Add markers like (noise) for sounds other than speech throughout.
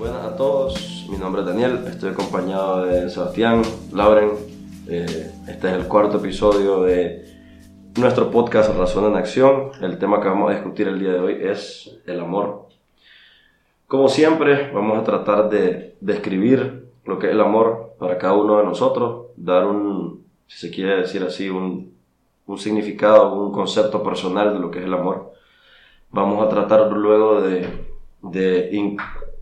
Buenas a todos, mi nombre es Daniel, estoy acompañado de Sebastián, Lauren. Eh, este es el cuarto episodio de nuestro podcast Razón en Acción. El tema que vamos a discutir el día de hoy es el amor. Como siempre, vamos a tratar de describir lo que es el amor para cada uno de nosotros, dar un, si se quiere decir así, un, un significado, un concepto personal de lo que es el amor. Vamos a tratar luego de, de,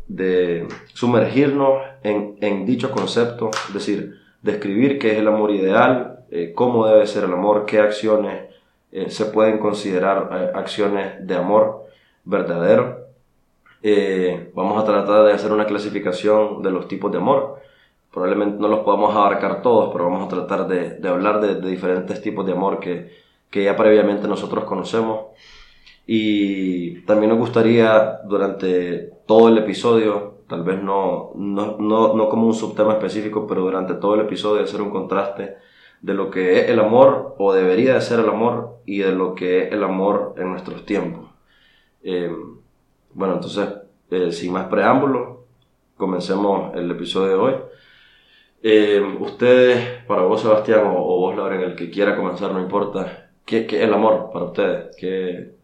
de sumergirnos en, en, dicho concepto, es decir, describir qué es el amor ideal, eh, cómo debe ser el amor, qué acciones eh, se pueden considerar eh, acciones de amor verdadero. Vamos a tratar de hacer una clasificación de los tipos de amor. Probablemente no los podamos abarcar todos, pero vamos a tratar de, de hablar de, de, diferentes tipos de amor que, que ya previamente nosotros conocemos. Y también nos gustaría durante todo el episodio, tal vez no, no, no, no como un subtema específico, pero durante todo el episodio hacer un contraste de lo que es el amor o debería de ser el amor y de lo que es el amor en nuestros tiempos. Eh, bueno, entonces, eh, sin más preámbulos, comencemos el episodio de hoy. Eh, ustedes, para vos Sebastián o, o, vos Lauren, el que quiera comenzar, no importa, ¿qué, qué es el amor para ustedes? ¿Qué,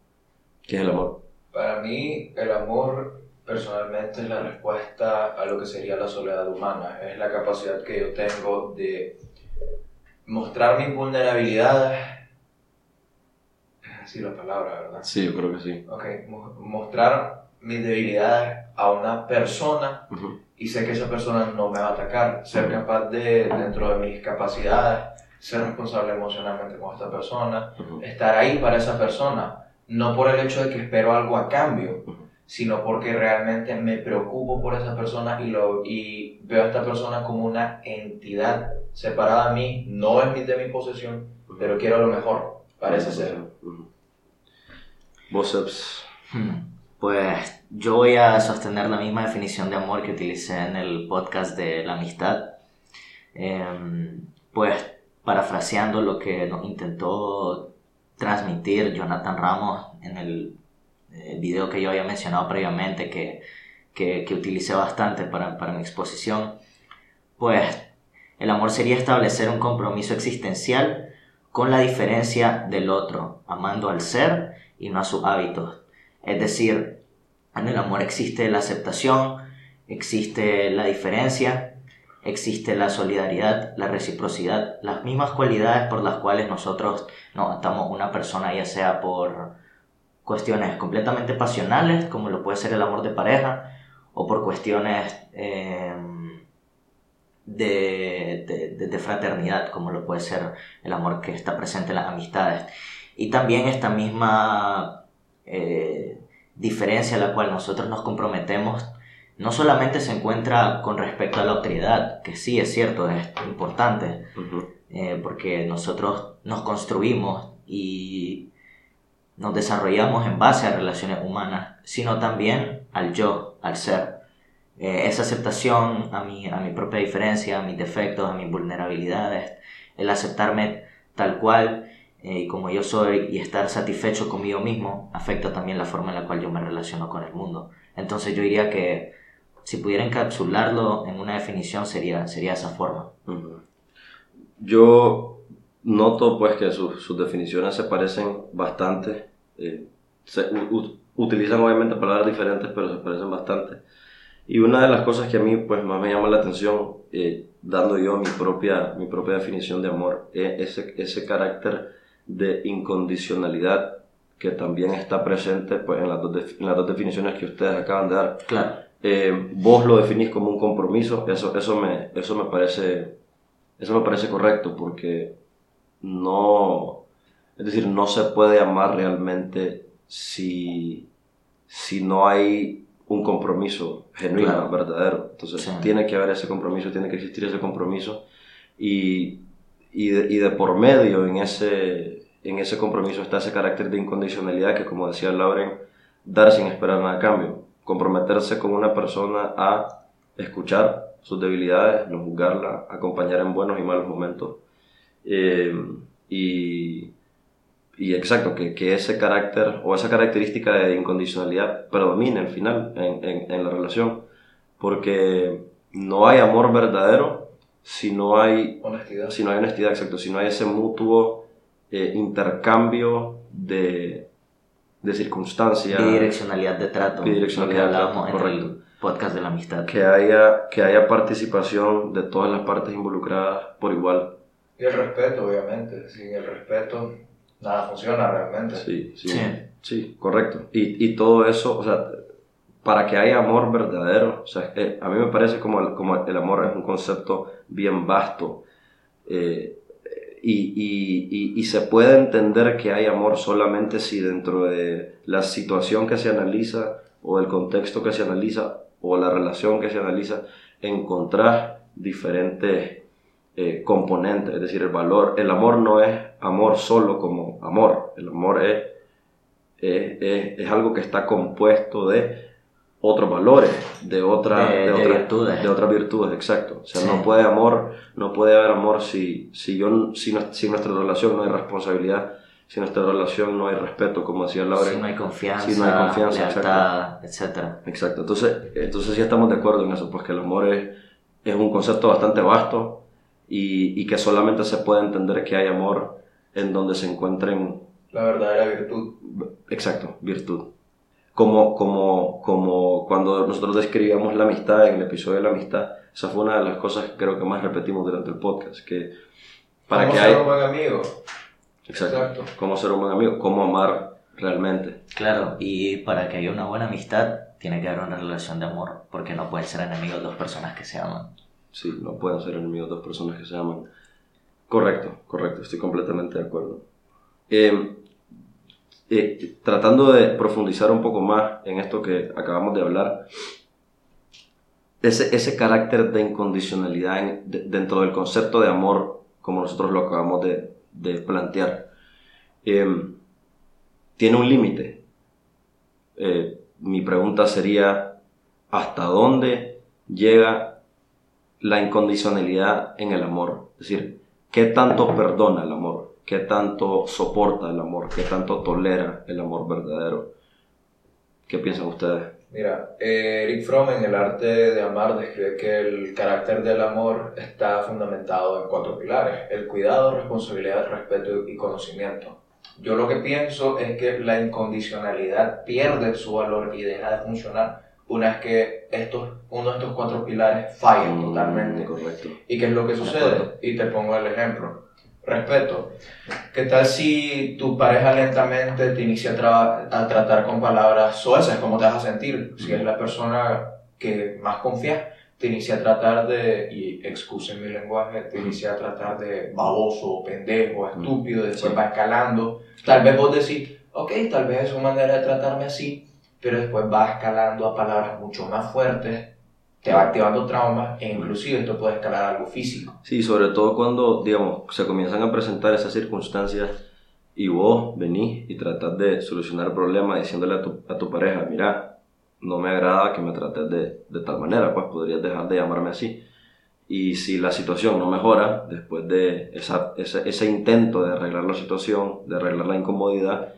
¿Qué es el amor? Para mí, el amor personalmente es la respuesta a lo que sería la soledad humana. Es la capacidad que yo tengo de mostrar mis vulnerabilidades. Es así la palabra, ¿verdad? Sí, yo creo que sí. Ok, mostrar mis debilidades a una persona uh -huh. y sé que esa persona no me va a atacar. Ser capaz de, dentro de mis capacidades, ser responsable emocionalmente con esta persona, uh -huh. estar ahí para esa persona no por el hecho de que espero algo a cambio, sino porque realmente me preocupo por esa persona y, lo, y veo a esta persona como una entidad separada a mí, no es de mi posesión, pero quiero lo mejor, parece ser. ¿Vos, Pues yo voy a sostener la misma definición de amor que utilicé en el podcast de la amistad. Eh, pues parafraseando lo que nos intentó transmitir Jonathan Ramos en el, el, video que yo había mencionado previamente, que, que, que utilicé bastante para, para mi exposición, pues el amor sería establecer un compromiso existencial con la diferencia del otro, amando al ser y no a sus hábitos. Es decir, en el amor existe la aceptación, existe la diferencia, existe la solidaridad, la reciprocidad, las mismas cualidades por las cuales nosotros nos atamos una persona, ya sea por cuestiones completamente pasionales, como lo puede ser el amor de pareja, o por cuestiones eh, de, fraternidad, como lo puede ser el amor que está presente en las amistades. Y también esta misma eh, diferencia a la cual nosotros nos comprometemos no solamente se encuentra con respecto a la autoridad, que sí es cierto, es importante, uh -huh. eh, porque nosotros nos construimos y nos desarrollamos en base a relaciones humanas, sino también al yo, al ser. Eh, esa aceptación a mi, a mi propia diferencia, a mis defectos, a mis vulnerabilidades, el aceptarme tal cual eh, y como yo soy y estar satisfecho conmigo mismo, afecta también la forma en la cual yo me relaciono con el mundo. Entonces yo diría que si pudiera encapsularlo en una definición sería, sería esa forma. Uh -huh. Yo noto pues que sus, sus definiciones se parecen bastante. Eh, se, utilizan obviamente palabras diferentes, pero se parecen bastante. Y una de las cosas que a mí pues más me llama la atención, eh, dando yo mi propia, mi propia definición de amor, es ese, ese carácter de incondicionalidad que también está presente pues, en, las dos en las dos definiciones que ustedes acaban de dar. Claro. Eh, vos lo definís como un compromiso, eso, eso, me, eso, me parece, eso me parece correcto porque no, es decir, no se puede amar realmente si, si no hay un compromiso genuino, claro. verdadero. Entonces sí. tiene que haber ese compromiso, tiene que existir ese compromiso y, y, de, y de por medio en ese, en ese compromiso está ese carácter de incondicionalidad que, como decía Lauren, dar sin esperar nada a cambio comprometerse con una persona a escuchar sus debilidades, no juzgarla, acompañar en buenos y malos momentos. Eh, y, y, exacto, que, que, ese carácter o esa característica de incondicionalidad predomine al final en, en, en, la relación. porque no hay amor verdadero si no hay Honestidad. si no hay honestidad, exacto, si no hay ese mutuo eh, intercambio de, de circunstancias, Bidireccionalidad de trato. Bidireccionalidad de hablábamos trato, en el podcast de la amistad. que haya, que haya participación de todas las partes involucradas por igual. Y el respeto, obviamente. Sin el respeto, nada funciona realmente. Sí, sí, Sí. sí, correcto. Y, y todo eso, o sea, para que haya amor verdadero, o sea, eh, a mí me parece como el, como el amor es un concepto bien vasto. eh, y, y- y- se puede entender que hay amor solamente si dentro de la situación que se analiza o del contexto que se analiza o la relación que se analiza encontrar diferentes eh, componentes, es decir, el valor. El amor no es amor solo como amor, el amor es, es- es algo que está compuesto de otros valores, de, otra, De- de otra- virtudes. de otras virtudes, exacto. O sea, Sí. no puede amor, no puede haber amor si, si, yo, si, no- si nuestra relación no hay responsabilidad, si nuestra relación no hay respeto, como decía Laura. Si no hay confianza, Si no hay confianza, lealtad, etcétera. Exacto, entonces, entonces sí estamos de acuerdo en eso, pues que el amor es, es un concepto bastante vasto y, y que solamente se puede entender que hay amor en donde se encuentren, La verdadera virtud. exacto, virtud. Como, como, como cuando nosotros describíamos la amistad en el episodio de la amistad, esa fue una de las cosas que creo que más repetimos durante el podcast, que para ¿Cómo que ser haya... un buen amigo? Exacto, Exacto. cómo ser un buen amigo, cómo amar realmente. Claro, y para que haya una buena amistad, tiene que haber una relación de amor, porque no pueden ser enemigos dos personas que se aman. Sí, no pueden ser enemigos dos personas que se aman. Correcto, correcto, estoy completamente de acuerdo. Eh, eh, tratando de profundizar un poco más en esto que acabamos de hablar, ese, ese carácter de incondicionalidad en- de- dentro del concepto de amor, como nosotros lo acabamos de, de plantear, eh, tiene un límite. Eh, mi pregunta sería, ¿hasta dónde llega la incondicionalidad en el amor? Es decir, ¿qué tanto perdona el amor? ¿Qué tanto soporta el amor? ¿Qué tanto tolera el amor verdadero? ¿Qué piensan ustedes? Mira, eh, Eric Fromm en El arte de amar describe que el carácter del amor está fundamentado en cuatro pilares, el cuidado, responsabilidad, respeto y conocimiento. Yo lo que pienso es que la incondicionalidad pierde su valor y deja de funcionar una vez que estos, uno de estos cuatro pilares fallan Mm, totalmente. Correcto. ¿Y qué es lo que De sucede? Y te pongo el ejemplo. Respeto. ¿Qué tal si tu pareja lentamente te inicia a, tra- a tratar con palabras soeces? ¿Cómo te vas a sentir? Si es la persona que más confías, te inicia a tratar de, y excusen mi lenguaje, te inicia a tratar de baboso, pendejo, estúpido, después Sí. va escalando. Tal vez vos decís, ok, tal vez es su manera de tratarme así, pero después va escalando a palabras mucho más fuertes, te va activando traumas e inclusive esto puede escalar algo físico. Sí, sobre todo cuando, digamos, se comienzan a presentar esas circunstancias y vos venís y tratás de solucionar el problema diciéndole a tu, a tu pareja, mira, no me agrada que me trates de, de tal manera, pues podrías dejar de llamarme así. Y si la situación no mejora, después de esa, ese, ese intento de arreglar la situación, de arreglar la incomodidad,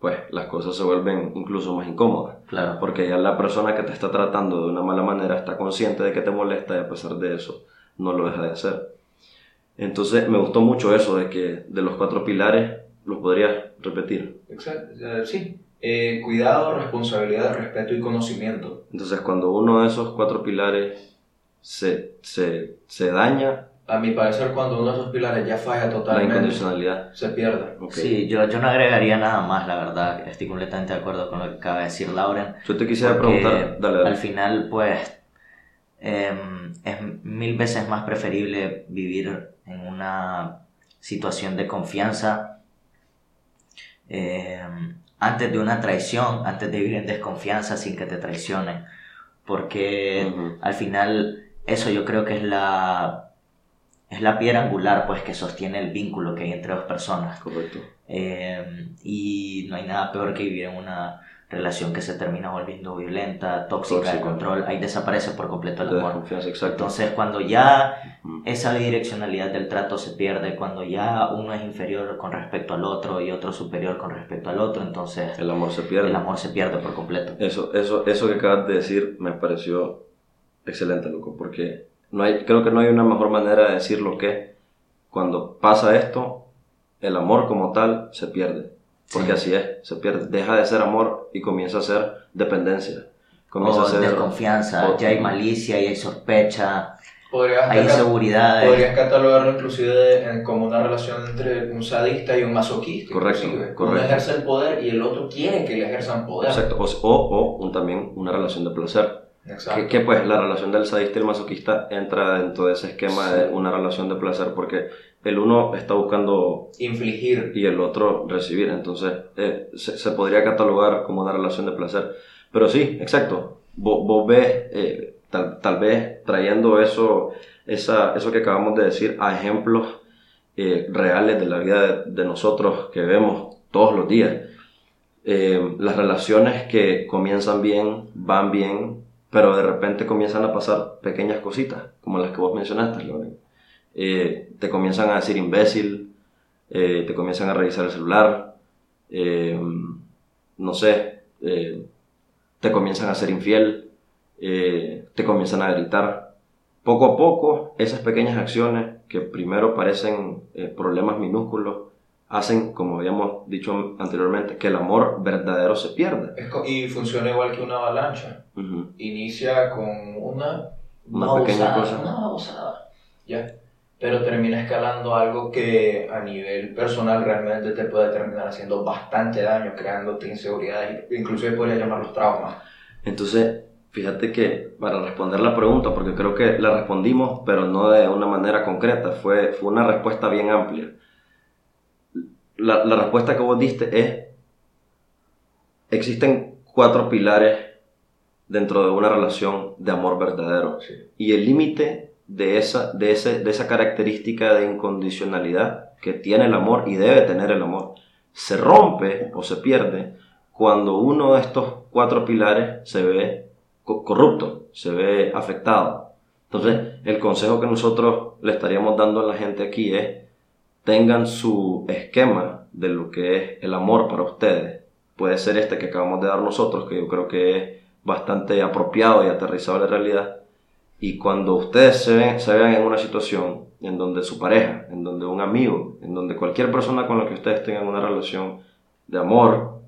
pues las cosas se vuelven incluso más incómodas. Claro. Porque ya la persona que te está tratando de una mala manera está consciente de que te molesta y a pesar de eso no lo deja de hacer. Entonces me gustó mucho eso de que de los cuatro pilares los podrías repetir. Exacto, sí. Eh, cuidado, responsabilidad, respeto y conocimiento. Entonces cuando uno de esos cuatro pilares se, se, se daña, A mi parecer, cuando uno de esos pilares ya falla la totalmente, incondicionalidad. se pierde. Sí, yo, yo no agregaría nada más, la verdad. Estoy completamente de acuerdo con lo que acaba de decir Lauren. Yo te quisiera preguntar, dale, dale. Al final, pues, em, es mil veces más preferible vivir en una situación de confianza em, antes de una traición, antes de vivir en desconfianza sin que te traicionen. Porque al final, eso yo creo que es la. Es la piedra angular pues que sostiene el vínculo que hay entre dos personas. Correcto. Eh, y no hay nada peor que vivir en una relación que se termina volviendo violenta, tóxica, de control. Ahí desaparece por completo el amor. Entonces, cuando ya esa bidireccionalidad del trato se pierde, cuando ya uno es inferior con respecto al otro y otro superior con respecto al otro, entonces El amor se pierde. el amor se pierde por completo. Eso, eso, eso que acabas de decir me pareció excelente, loco, porque no hay, creo que no hay una mejor manera de decirlo que cuando pasa esto, el amor como tal se pierde. Porque así es, se pierde. Deja de ser amor y comienza a ser dependencia. Comienza o a ser desconfianza, o- ya hay malicia, ya hay sospecha, Podrías, hay inseguridades. podrías catalogarlo inclusive de- en- como una relación entre un sadista y un masoquista. Correcto, inclusive. Uno correcto. ejerce el poder y el otro quiere que le ejerzan poder. Exacto. O, o, o un- también una relación de placer. Exacto. Que, que, pues la relación del sadista y el masoquista entra dentro de ese esquema de una relación de placer porque el uno está buscando Infligir. y el otro recibir. Entonces eh, se, se podría catalogar como una relación de placer. Pero sí, exacto. Vos, vos ves, eh, tal, tal vez trayendo eso, esa, eso que acabamos de decir a ejemplos eh, reales de la vida de, de nosotros que vemos todos los días. Eh, las relaciones que comienzan bien, van bien, pero de repente comienzan a pasar pequeñas cositas, como las que vos mencionaste, Loren. Eh, te comienzan a decir imbécil, eh, te comienzan a revisar el celular, eh, no sé, te comienzan a ser infiel, te comienzan a gritar. Poco a poco, esas pequeñas acciones que primero parecen problemas minúsculos, hacen, como habíamos dicho anteriormente, que el amor verdadero se pierda. Y funciona igual que una avalancha. Ujú. Inicia con una, Una pequeña babosada, cosa. Una babosada, ¿ya? Pero termina escalando algo que a nivel personal realmente te puede terminar haciendo bastante daño, creándote inseguridades, inclusive podría llamarlos traumas. Entonces, fíjate que para responder la pregunta, porque creo que la respondimos, pero no de una manera concreta, fue, fue una respuesta bien amplia. La, la respuesta que vos diste es, existen cuatro pilares dentro de una relación de amor verdadero. Sí. Y el límite de esa, de, ese, de esa característica de incondicionalidad que tiene el amor y debe tener el amor, se rompe o se pierde cuando uno de estos cuatro pilares se ve co- corrupto, se ve afectado. Entonces, el consejo que nosotros le estaríamos dando a la gente aquí es, tengan su esquema de lo que es el amor para ustedes. Puede ser este que acabamos de dar nosotros, que yo creo que es bastante apropiado y aterrizado a la realidad. Y cuando ustedes se, ven, se vean en una situación en donde su pareja, en donde un amigo, en donde cualquier persona con la que ustedes tengan una relación de amor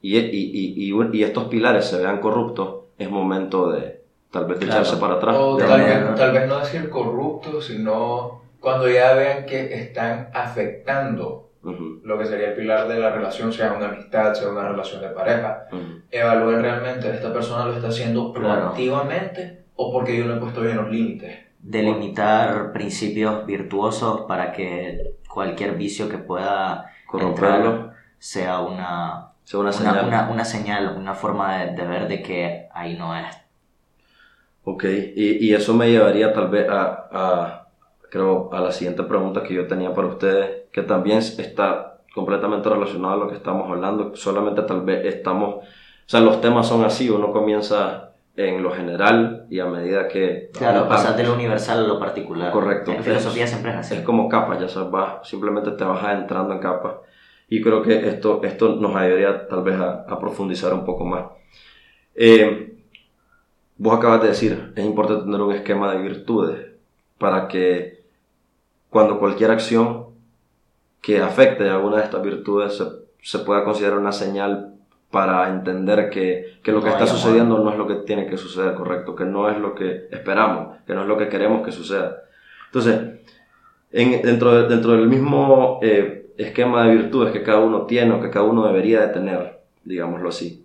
y, y, y, y, y estos pilares se vean corruptos, es momento de tal vez de Claro. echarse para atrás. O de tal vez, tal vez no decir corruptos, sino cuando ya vean que están afectando lo que sería el pilar de la relación, sea una amistad, sea una relación de pareja, ujú. evalúen realmente esta persona lo está haciendo Claro. proactivamente o porque yo no he puesto bien los límites. delimitar principios virtuosos para que cualquier vicio que pueda Corromperlo. sea una, Sea una una, señal. una- una señal, una forma de, de ver de que ahí no es. Ok, y, y eso me llevaría tal vez a, a, creo, a la siguiente pregunta que yo tenía para ustedes, que también está completamente relacionado a lo que estamos hablando, solamente tal vez estamos, o sea, los temas son así, uno comienza en lo general y a medida que... Claro, pasar de lo universal a lo particular. Correcto. En filosofía siempre es así. Es como capas, ya sabes, vas, simplemente te vas adentrando en capas. Y creo que esto, esto nos ayudaría tal vez a, a profundizar un poco más. Eh, vos acabas de decir, es importante tener un esquema de virtudes para que cuando cualquier acción que afecte a alguna de estas virtudes se, se pueda considerar una señal para entender que, que lo que No está hay amor. sucediendo no es lo que tiene que suceder, correcto, que no es lo que esperamos, que no es lo que queremos que suceda. Entonces, en- dentro, de- dentro del mismo eh, esquema de virtudes que cada uno tiene o que cada uno debería de tener, digámoslo así,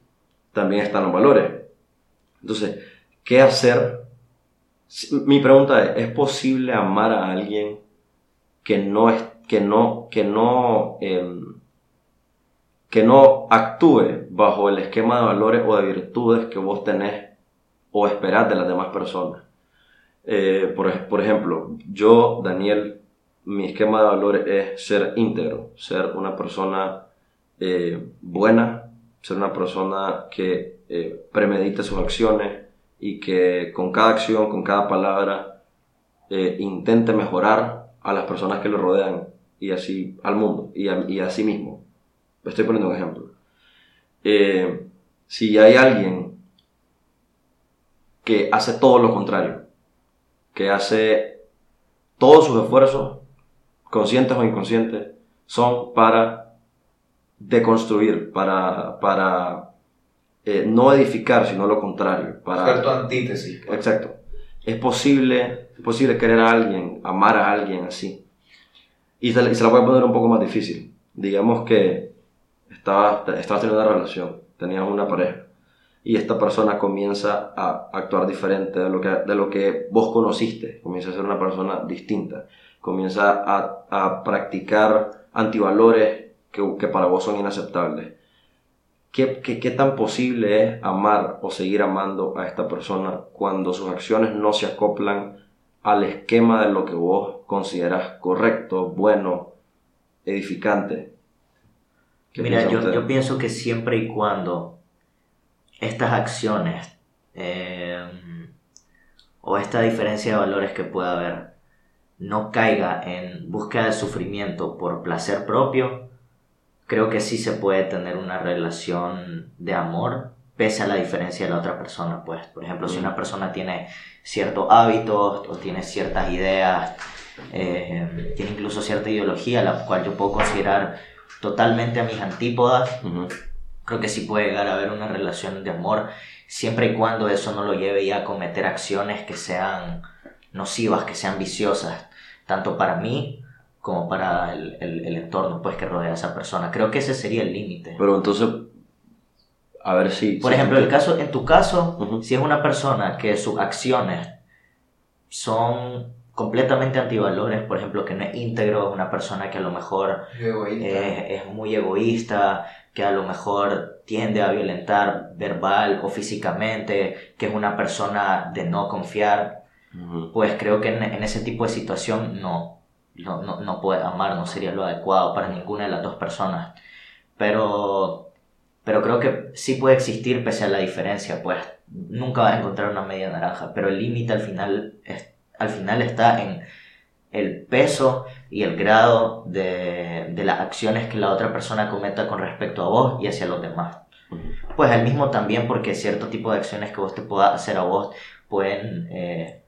también están los valores. Entonces, ¿qué hacer? Mi pregunta es, ¿es posible amar a alguien que no, es, que no, que no, em, que no actúe bajo el esquema de valores o de virtudes que vos tenés o esperás de las demás personas? Eh, por, por ejemplo, yo, Daniel, mi esquema de valores es ser íntegro, ser una persona eh, buena, ser una persona que eh, premedite sus acciones y que con cada acción, con cada palabra, eh, intente mejorar a las personas que lo rodean y así al mundo y a, y a sí mismo. Estoy poniendo un ejemplo. Eh, si hay alguien que hace todo lo contrario, que hace todos sus esfuerzos, conscientes o inconscientes, son para deconstruir, para, para eh, no edificar, sino lo contrario. Para, antítesis. pues. Exacto. Es posible, es posible querer a alguien, amar a alguien así. Y se, y la voy poner un poco más difícil. Digamos que estabas, estabas teniendo una relación, tenías una pareja, y esta persona comienza a actuar diferente de lo que, de lo que vos conociste, comienza a ser una persona distinta, comienza a, a practicar antivalores que, que para vos son inaceptables. ¿Qué, qué, qué tan posible es amar o seguir amando a esta persona cuando sus acciones no se acoplan al esquema de lo que vos consideras correcto, bueno, edificante? ¿Qué Mira, yo pienso que siempre y cuando estas acciones eh, o esta diferencia de valores que pueda haber no caiga en búsqueda de sufrimiento por placer propio, creo que sí se puede tener una relación de amor pese a la diferencia de la otra persona. Pues, por ejemplo, si una persona tiene ciertos hábitos o tiene ciertas ideas, eh, tiene incluso cierta ideología, la cual yo puedo considerar totalmente a mis antípodas, creo que sí puede llegar a haber una relación de amor, siempre y cuando eso no lo lleve ya a cometer acciones que sean nocivas, que sean viciosas, tanto para mí como para el, el- el entorno pues, que rodea a esa persona. Creo que ese sería el límite. Pero entonces, a ver si... Por si- ejemplo, el caso, en tu caso, si es una persona que sus acciones son completamente antivalores, por ejemplo, que no es íntegro, una persona que a lo mejor es muy egoísta, que a lo mejor tiende a violentar verbal o físicamente, que es una persona de no confiar, pues creo que en, en ese tipo de situación no, no, no, no puede amar, no sería lo adecuado para ninguna de las dos personas. Pero, pero creo que sí puede existir pese a la diferencia, pues nunca vas a encontrar una media naranja, pero el límite al final, es- al final está en el peso y el grado de, de las acciones que la otra persona cometa con respecto a vos y hacia los demás. Pues el mismo también porque cierto tipo de acciones que vos te puedas hacer a vos pueden, eh,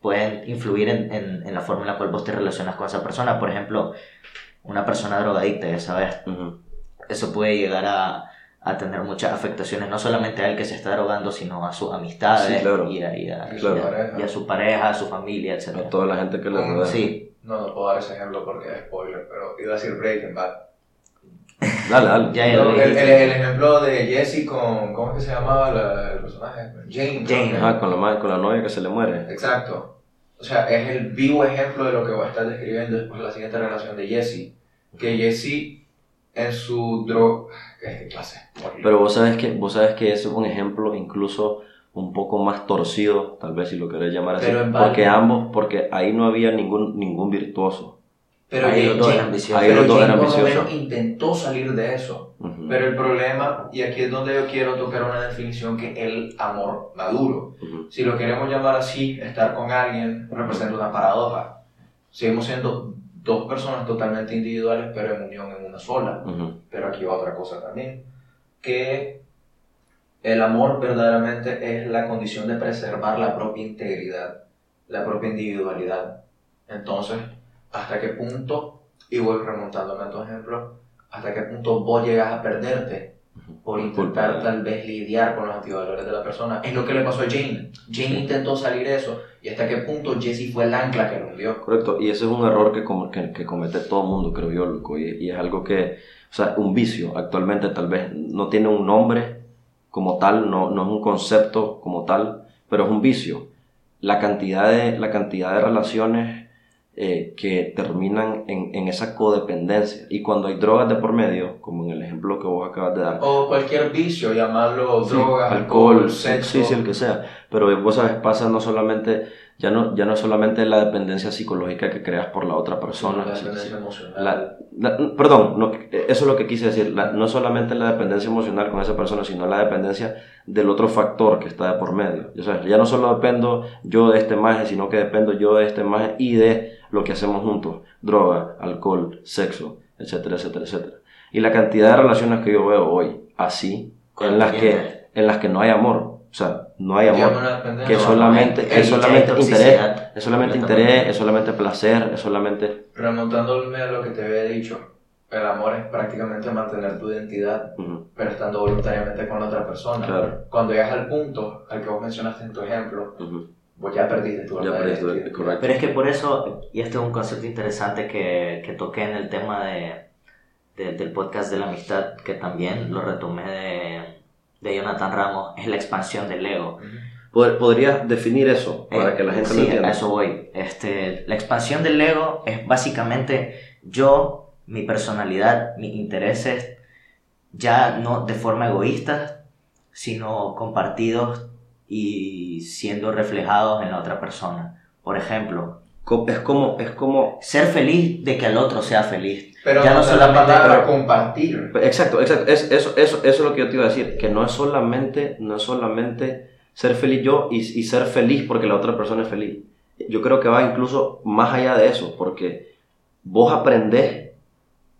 pueden influir en, en- en la forma en la cual vos te relacionas con esa persona. Por ejemplo, una persona drogadicta, ya sabes, Ujú. eso puede llegar a, a tener muchas afectaciones, no solamente a él que se está drogando, sino a sus amistades Sí, claro. y, a, y a- Y y su a- pareja. y a su pareja, a su familia, A etc. toda la gente que le Mm, rodea. Sí, No, no puedo dar ese ejemplo porque es spoiler, pero iba a decir Breaking Bad. Dale, dale. Ya, ya No, el, el- el ejemplo de Jesse con. ¿Cómo es que se llamaba la- el personaje? Jane. Jane. Ajá, con la, con la novia que se le muere. Exacto. O sea, es el vivo ejemplo de lo que voy a estar describiendo después de la siguiente relación de Jesse. Que Jesse en su droga. ¿Qué clase? Pero vos sabes que, vos sabes que ese es un ejemplo incluso un poco más torcido, tal vez si lo querés llamar así. Pero en porque ambos, porque ahí no había ningún, ningún virtuoso. Pero Ahí los dos eran pero intentó salir de eso. Pero el problema, y aquí es donde yo quiero tocar una definición que es el amor maduro. Si lo queremos llamar así, estar con alguien representa una paradoja. Seguimos siendo dos personas totalmente individuales, pero en unión en una sola. Pero aquí va otra cosa también, que el amor verdaderamente es la condición de preservar la propia integridad, la propia individualidad. Entonces, ¿hasta qué punto, y voy remontándome a tu ejemplo, hasta qué punto vos llegas a perderte por intentar tal vez lidiar con los antivalores de la persona? Es lo que le pasó a Jane. Jane intentó salir de eso, y hasta qué punto Jesse fue el ancla que lo hundió. Correcto, y ese es un error que, como- que, que comete todo el mundo, creo yo, loco, y, y es algo que, o sea, un vicio actualmente tal vez no tiene un nombre como tal, no, no es un concepto como tal, pero es un vicio. La cantidad de, la cantidad de relaciones eh, que terminan en, en esa codependencia, y cuando hay drogas de por medio, como en el ejemplo que vos acabas de dar, O cualquier vicio, llamarlo Sí, drogas, alcohol, alcohol, sexo. sí, sí, el que sea. Pero vos sabes, pasa no solamente, ya no, ya no solamente la dependencia psicológica que creas por la otra persona. la dependencia emocional. La- la- perdón, no, eso es lo que quise decir. La- no solamente la dependencia emocional con esa persona, sino la dependencia del otro factor que está de por medio. Ya, sabes, ya no solo dependo yo de este maje, sino que dependo yo de este maje y de lo que hacemos juntos. Droga, alcohol, sexo, etcétera, etcétera, etcétera. Y la cantidad de relaciones que yo veo hoy así, en las que, en las que no hay amor. O sea, no hay amor. Que solamente, hay solamente interés, es solamente interés, es solamente placer, es solamente... Remontándome a lo que te había dicho, el amor es prácticamente mantener tu identidad, Ujú, pero estando voluntariamente con la otra persona. Claro. Cuando llegas al punto al que vos mencionaste en tu ejemplo. Ya perdiste tu Ya perdiste, correcto. Pero es que por eso, y este es un concepto interesante que, que toqué en el tema de, de- del podcast de la amistad, que también lo retomé de, de Jonathan Ramos, es la expansión del ego. ¿Podrías definir eso para Eh, que la gente sí, lo entienda? a eso voy. Este, la expansión del ego es básicamente yo, mi personalidad, mis intereses, ya no de forma egoísta, sino compartidos y siendo reflejados en la otra persona. Por ejemplo, Es como, es como... ser feliz de que el otro sea feliz. Pero Ya no no solo la solamente- palabra pero- compartir. Exacto, exacto. Es, eso, eso, eso es lo que yo te iba a decir. Que no es solamente, no es solamente ser feliz yo y, y ser feliz porque la otra persona es feliz. Yo creo que va incluso más allá de eso, porque vos aprendés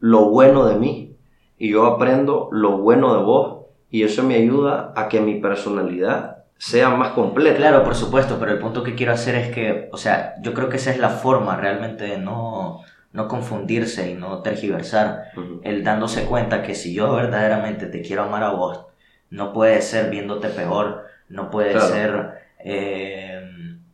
lo bueno de mí y yo aprendo lo bueno de vos y eso me ayuda a que mi personalidad sea más completa. Claro, por supuesto, pero el punto que quiero hacer es que, o sea, yo creo que esa es la forma realmente de no, no confundirse y no tergiversar. El dándose cuenta que si yo verdaderamente te quiero amar a vos, no puede ser viéndote peor, no puede Claro. ser eh,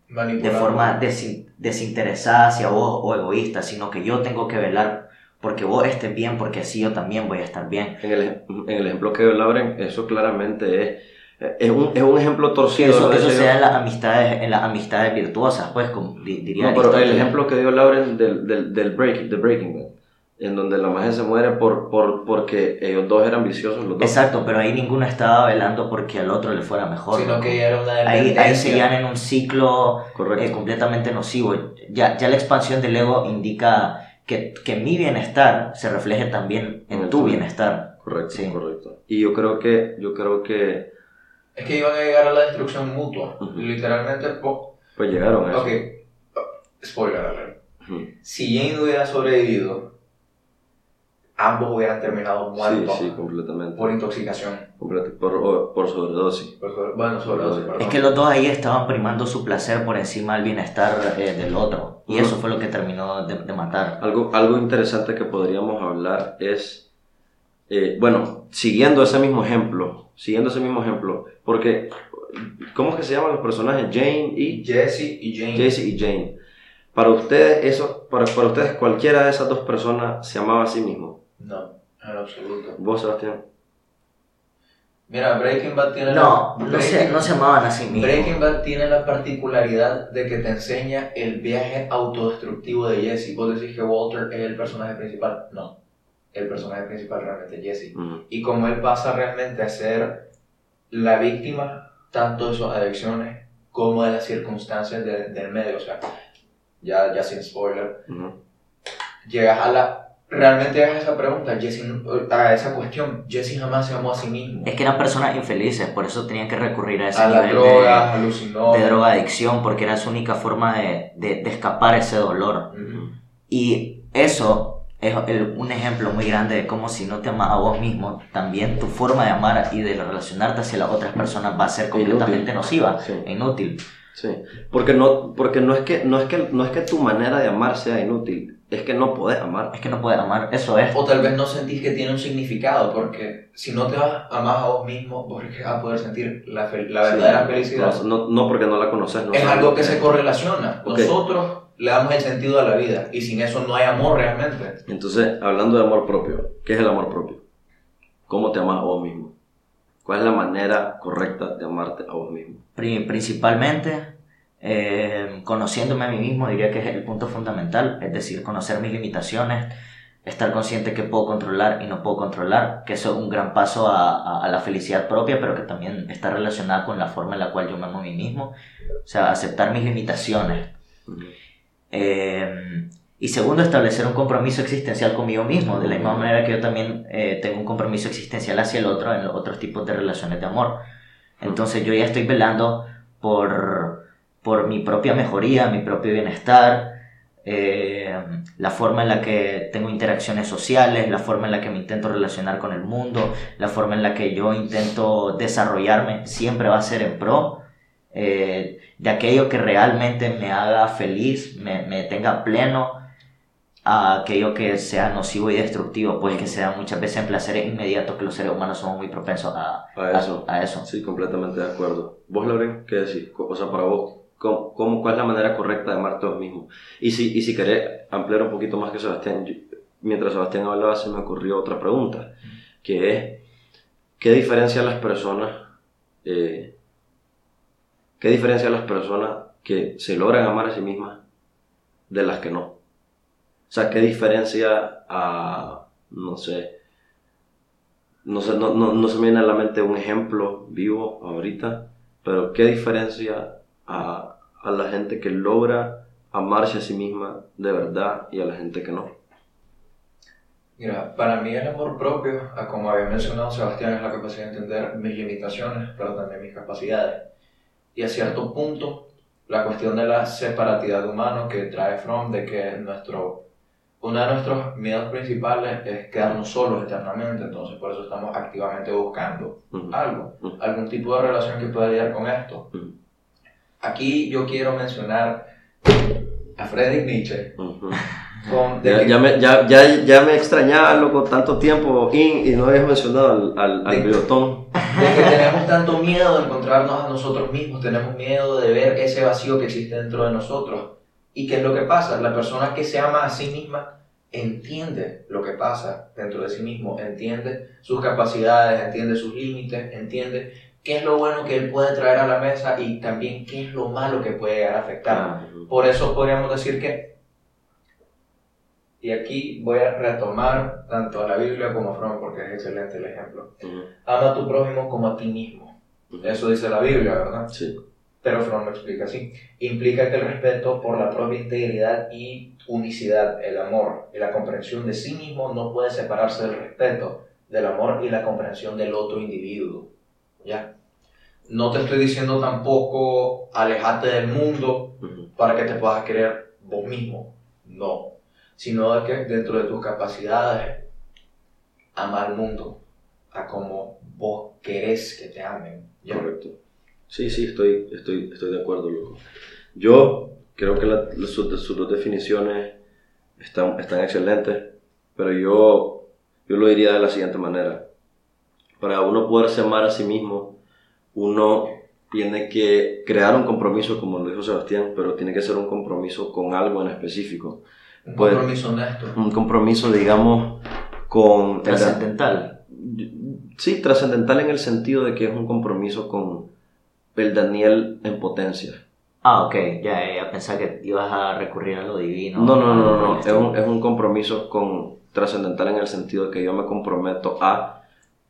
de forma desin- desinteresada hacia vos o egoísta, sino que yo tengo que velar porque vos estés bien, porque así yo también voy a estar bien. En el, en el ejemplo que dio Lauren, eso claramente es, es, un, es un ejemplo torcido. Eso, eso Ese- sea en las amistades, en las amistades virtuosas, pues, como di- diría No, pero el ejemplo que dio Lauren del, del, del break, de Breaking Bad, en donde la magia se muere por, por, porque ellos dos eran viciosos, los dos. Exacto, pero ahí ninguno estaba velando porque al otro le fuera mejor. Sino ¿no? que ya era una ahí, ahí seguían en un ciclo Correcto. eh, completamente nocivo. Ya, ya la expansión del ego indica que, que mi bienestar se refleje también en En tu tuyo. bienestar. correcto, sí. correcto. Y yo creo que, yo creo que, Es que iban a llegar a la destrucción mutua. Ujú. Literalmente, po- pues llegaron a eso. ok, spoiler alert. Ujú. Si Jane hubiera sobrevivido, ambos hubieran terminado Sí, muertos sí, completamente. por intoxicación. Completo, por, por sobredosis. Por sobre- bueno, sobredosis, perdón. Es que los dos ahí estaban primando su placer por encima del bienestar eh, del otro. Y Ujú. eso fue lo que terminó de, de matar. Algo, algo interesante que podríamos hablar es, eh, bueno, siguiendo ese mismo ejemplo, siguiendo ese mismo ejemplo, porque, ¿cómo es que se llaman los personajes? Jane y... Jesse y Jane. Jesse y Jane. Para ustedes, eso, para, para ustedes, cualquiera de esas dos personas se amaba a sí mismo. No, en absoluto. ¿Vos, Sebastián? Mira, Breaking Bad tiene No, la... no se, no se amaban a sí mismos. Breaking Bad tiene la particularidad de que te enseña el viaje autodestructivo de Jesse. Vos decís que Walter es el personaje principal. No. El personaje principal realmente es Jesse. Y como él pasa realmente a ser la víctima tanto de sus adicciones como de las circunstancias de- del medio. O sea, ya, ya sin spoiler. Llegas a la... Realmente a esa pregunta, Jesse, a esa cuestión. Jesse jamás se amó a sí mismo. Es que eran personas infelices, por eso tenían que recurrir a ese A nivel drogas, de, alucinó. de drogadicción, porque era su única forma de, de, de escapar ese dolor. Ujú. Y eso es el- un ejemplo muy grande de cómo si no te amas a vos mismo, también tu forma de amar y de relacionarte hacia las otras personas va a ser completamente Inútil. nociva Sí. e inútil. Sí. Porque, no, porque no, es que, no, es que, no es que tu manera de amar sea inútil, es que no podés amar. Es que no puedes amar, eso es. O tal vez no sentís que tiene un significado, porque si no te vas a más a vos mismo, vos vas a poder sentir la, verdadera Sí. felicidad. No, no, porque no la conoces. No es sabes algo que se correlaciona. Ok. Nosotros le damos el sentido a la vida, y sin eso no hay amor realmente. Entonces, hablando de amor propio, ¿qué es el amor propio? ¿Cómo te amas a vos mismo? ¿Cuál es la manera correcta de amarte a vos mismo? Pri- principalmente eh, conociéndome a mí mismo diría que es el punto fundamental, es decir, conocer mis limitaciones, estar consciente que puedo controlar y no puedo controlar, que eso es un gran paso a, a- a la felicidad propia, pero que también está relacionada con la forma en la cual yo me amo a mí mismo, o sea, aceptar mis limitaciones. Eh, y segundo, establecer un compromiso existencial conmigo mismo, de la misma manera que yo también eh, tengo un compromiso existencial hacia el otro en los otros tipos de relaciones de amor. Entonces yo ya estoy velando por, por mi propia mejoría, mi propio bienestar, eh, la forma en la que tengo interacciones sociales, la forma en la que me intento relacionar con el mundo, la forma en la que yo intento desarrollarme, siempre va a ser en pro eh, de aquello que realmente me haga feliz, me, me, tenga pleno, a aquello que sea nocivo y destructivo, pues que sea muchas veces en placeres inmediatos que los seres humanos somos muy propensos a, a, eso. a, eso. Sí, completamente de acuerdo. ¿Vos, Loren, qué decís? O sea, para vos, ¿cómo, cómo, cuál es la manera correcta de amarte a vos mismo? Y si, y si querés ampliar un poquito más que Sebastián, mientras Sebastián hablaba se me ocurrió otra pregunta, que es, ¿qué diferencia las personas... Eh, ¿Qué diferencia a las personas que se logran amar a sí mismas de las que no? O sea, ¿qué diferencia a, no sé, no, sé, no, no, no se me viene a la mente un ejemplo vivo ahorita, pero ¿qué diferencia a, a la gente que logra amarse a sí misma de verdad y a la gente que no? Mira, para mí el amor propio, como había mencionado Sebastián, es la capacidad de entender mis limitaciones, pero también mis capacidades y a cierto punto la cuestión de la separatidad humana que trae Fromm, de que nuestro, uno de nuestros miedos principales es quedarnos solos eternamente, entonces por eso estamos activamente buscando algo, algún tipo de relación que pueda lidiar con esto. Aquí yo quiero mencionar a Friedrich Nietzsche. (laughs) Ya, ya, me, ya, ya, ya, me extrañaba, loco, tanto tiempo y no habías mencionado al, al, al biotón. De que tenemos tanto miedo de encontrarnos a nosotros mismos, tenemos miedo de ver ese vacío que existe dentro de nosotros. ¿Y qué es lo que pasa? La persona que se ama a sí misma entiende lo que pasa dentro de sí mismo, entiende sus capacidades, entiende sus límites, entiende qué es lo bueno que él puede traer a la mesa y también qué es lo malo que puede llegar a afectar. Por eso podríamos decir que y aquí voy a retomar tanto a la Biblia como a Fromm porque es excelente el ejemplo. Ama a tu prójimo como a ti mismo. Eso dice la Biblia, ¿verdad? Sí. Pero Fromm lo explica así. Implica que el respeto por la propia integridad y unicidad, el amor y la comprensión de sí mismo no puede separarse del respeto, del amor y la comprensión del otro individuo. ¿Ya? No te estoy diciendo tampoco alejate del mundo para que te puedas querer vos mismo. No sino que dentro de tus capacidades amar al mundo a como vos querés que te amen. Correcto. Sí, sí, estoy, estoy, estoy de acuerdo, loco. Yo creo que la, sus, dos definiciones están, están excelentes, pero yo, yo lo diría de la siguiente manera. Para uno poderse amar a sí mismo, uno tiene que crear un compromiso, como lo dijo Sebastián, pero tiene que ser un compromiso con algo en específico. Un pues, compromiso honesto. Un compromiso, digamos, con... Trascendental. Sí, trascendental en el sentido de que es un compromiso con el Daniel en potencia. Ah, ok, ya, ya pensaba que ibas a recurrir a lo divino. No, no, no, no, Es, un, es un compromiso con trascendental en el sentido de que yo me comprometo a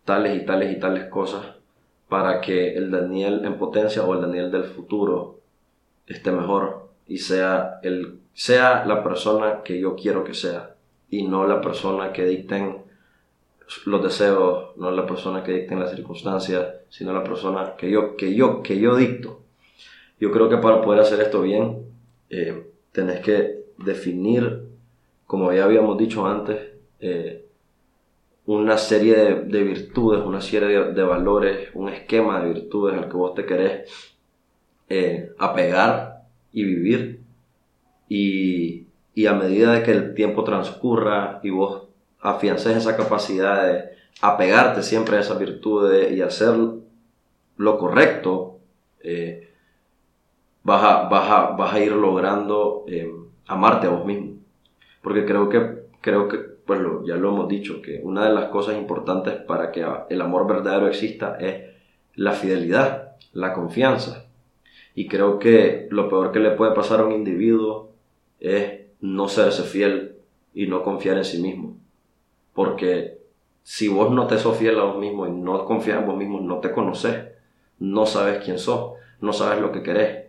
tales y tales y tales cosas para que el Daniel en potencia o el Daniel del futuro esté mejor y sea el sea la persona que yo quiero que sea y no la persona que dicten los deseos, no la persona que dicten las circunstancias, sino la persona que yo, que yo, que yo dicto. Yo creo que para poder hacer esto bien, eh, tenés que definir, como ya habíamos dicho antes, eh, una serie de, virtudes, una serie de, valores, un esquema de virtudes al que vos te querés eh, apegar y vivir y, y a medida de que el tiempo transcurra y vos afiances esa capacidad de apegarte siempre a esas virtudes y hacer lo correcto, eh, vas, a, vas, a, vas, a, ir logrando eh, amarte a vos mismo. Porque creo que, creo que pues ya lo hemos dicho, que una de las cosas importantes para que el amor verdadero exista es la fidelidad, la confianza. Y creo que lo peor que le puede pasar a un individuo es no serse fiel y no confiar en sí mismo. Porque si vos no te sos fiel a vos mismo y no confías en vos mismo, no te conoces, no sabes quién sos, no sabes lo que querés.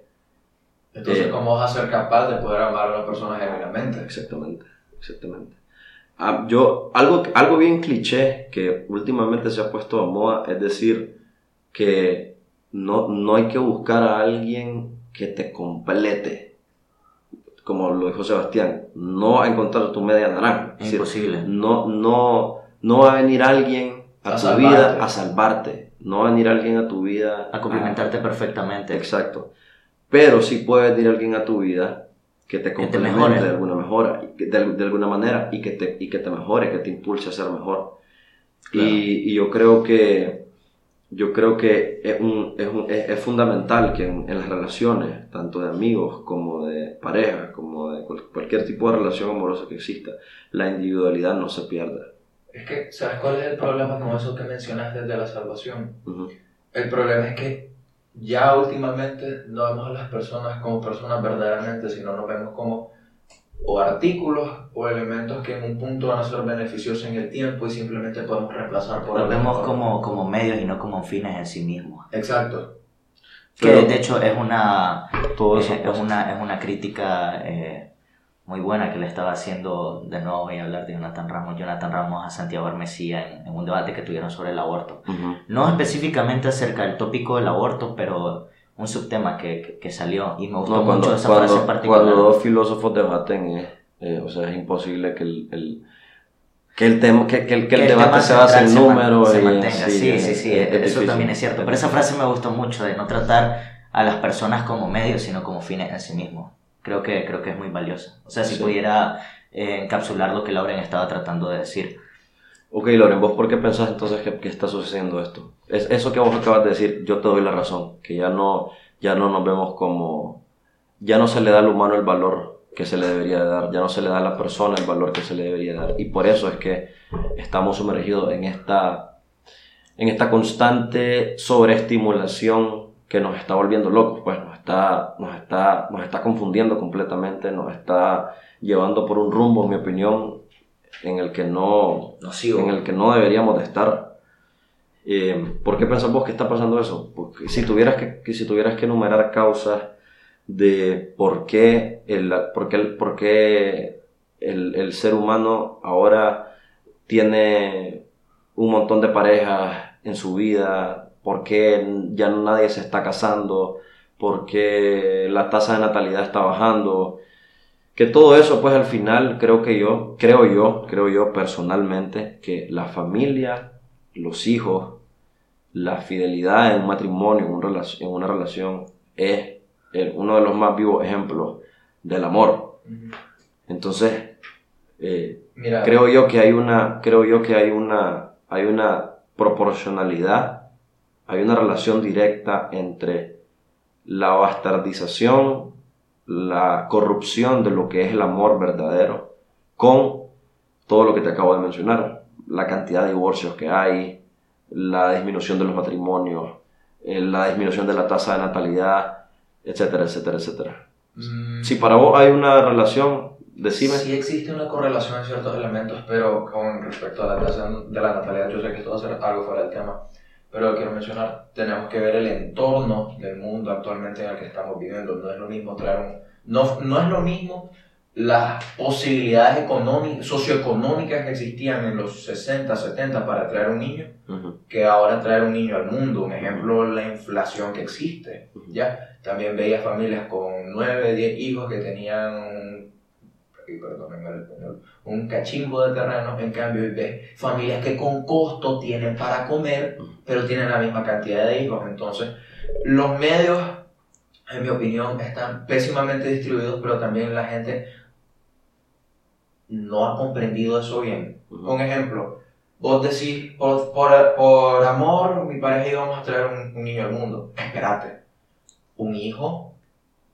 Entonces, eh, ¿cómo vas a ser capaz de poder amar a una persona genuinamente? Exactamente, exactamente. Ah, yo, algo, algo bien cliché que últimamente se ha puesto a moda es decir que no, no hay que buscar a alguien que te complete como lo dijo Sebastián, no a encontrar tu media naranja. Es imposible. No, no, no va a venir alguien a, tu vida a salvarte. No va a venir alguien a tu vida a complementarte perfectamente. Exacto. Pero sí puede venir alguien a tu vida que te complemente de alguna mejora, de, de, alguna manera y que, te, y que te mejore, que te impulse a ser mejor. Y, y, yo creo que yo creo que es, un, es, un, es, fundamental que en, las relaciones, tanto de amigos como de pareja, como de cualquier tipo de relación amorosa que exista, la individualidad no se pierda. Es que, ¿sabes cuál es el problema con eso que mencionaste de la salvación? El problema es que ya últimamente no vemos a las personas como personas verdaderamente, sino nos vemos como o artículos o elementos que en un punto van a ser beneficiosos en el tiempo y simplemente podemos reemplazar por Los vemos como, como medios y no como fines en sí mismos. Exacto. Que de hecho es una, todo es, es, una, es una crítica eh, muy buena que le estaba haciendo, de nuevo voy a hablar de Jonathan Ramos, Jonathan Ramos a Santiago Armesía en, un debate que tuvieron sobre el aborto. No específicamente acerca del tópico del aborto, pero un subtema que, que, salió y me gustó mucho esa frase en particular. Cuando dos filósofos debaten, eh, eh, o sea, es imposible que el, el que el, tema, que, que el, que el, debate se base en números. Se, mantenga. Sí, sí, sí, eso también es cierto. Pero esa frase me gustó mucho, de no tratar a las personas como medios, sino como fines en sí mismos. Creo que, creo que es muy valiosa. O sea, si pudiera eh, encapsular lo que Lauren estaba tratando de decir. Ok, Lauren, ¿vos por qué pensás entonces que, que está sucediendo esto? Es, eso que vos acabas de decir, yo te doy la razón, que ya no, ya no nos vemos como, ya no se le da al humano el valor que se le debería dar, ya no se le da a la persona el valor que se le debería dar. Y por eso es que estamos sumergidos en esta, en esta constante sobreestimulación que nos está volviendo locos, pues nos está, nos está, nos está confundiendo completamente, nos está llevando por un rumbo, en mi opinión, en el que no, en el que no deberíamos de estar. Eh, ¿Por qué pensás vos que está pasando eso? Porque si tuvieras que, si tuvieras que enumerar causas de por qué el, por qué, por qué el, el ser humano ahora tiene un montón de parejas en su vida, por qué ya nadie se está casando, por qué la tasa de natalidad está bajando, que todo eso pues al final creo que yo, creo yo, creo yo personalmente que la familia, los hijos, la fidelidad en un matrimonio, en una relación, es uno de los más vivos ejemplos del amor. Entonces, eh, creo yo que hay una, creo yo que hay una, hay una proporcionalidad, hay una relación directa entre la bastardización la corrupción de lo que es el amor verdadero con todo lo que te acabo de mencionar, la cantidad de divorcios que hay, la disminución de los matrimonios, eh, la disminución de la tasa de natalidad, etcétera, etcétera, etcétera. Mm. Si para vos hay una relación, decime. Sí existe una correlación en ciertos elementos, pero con respecto a la tasa de la natalidad, yo sé que esto va a ser algo fuera del tema, pero quiero mencionar, tenemos que ver el entorno del mundo actualmente en el que estamos viviendo. No es lo mismo traer un... No, no es lo mismo las posibilidades económicas, socioeconómicas que existían en los 60, 70 para traer un niño, que ahora traer un niño al mundo. Un ejemplo, la inflación que existe. ¿ya? También veía familias con 9, 10 hijos que tenían un cachimbo de terreno, en cambio ves familias que con costo tienen para comer, pero tienen la misma cantidad de hijos. Entonces, los medios, en mi opinión, están pésimamente distribuidos, pero también la gente no ha comprendido eso bien. Un ejemplo, vos decís, por, por, amor, mi pareja íbamos a traer un, un niño al mundo. Espérate, un hijo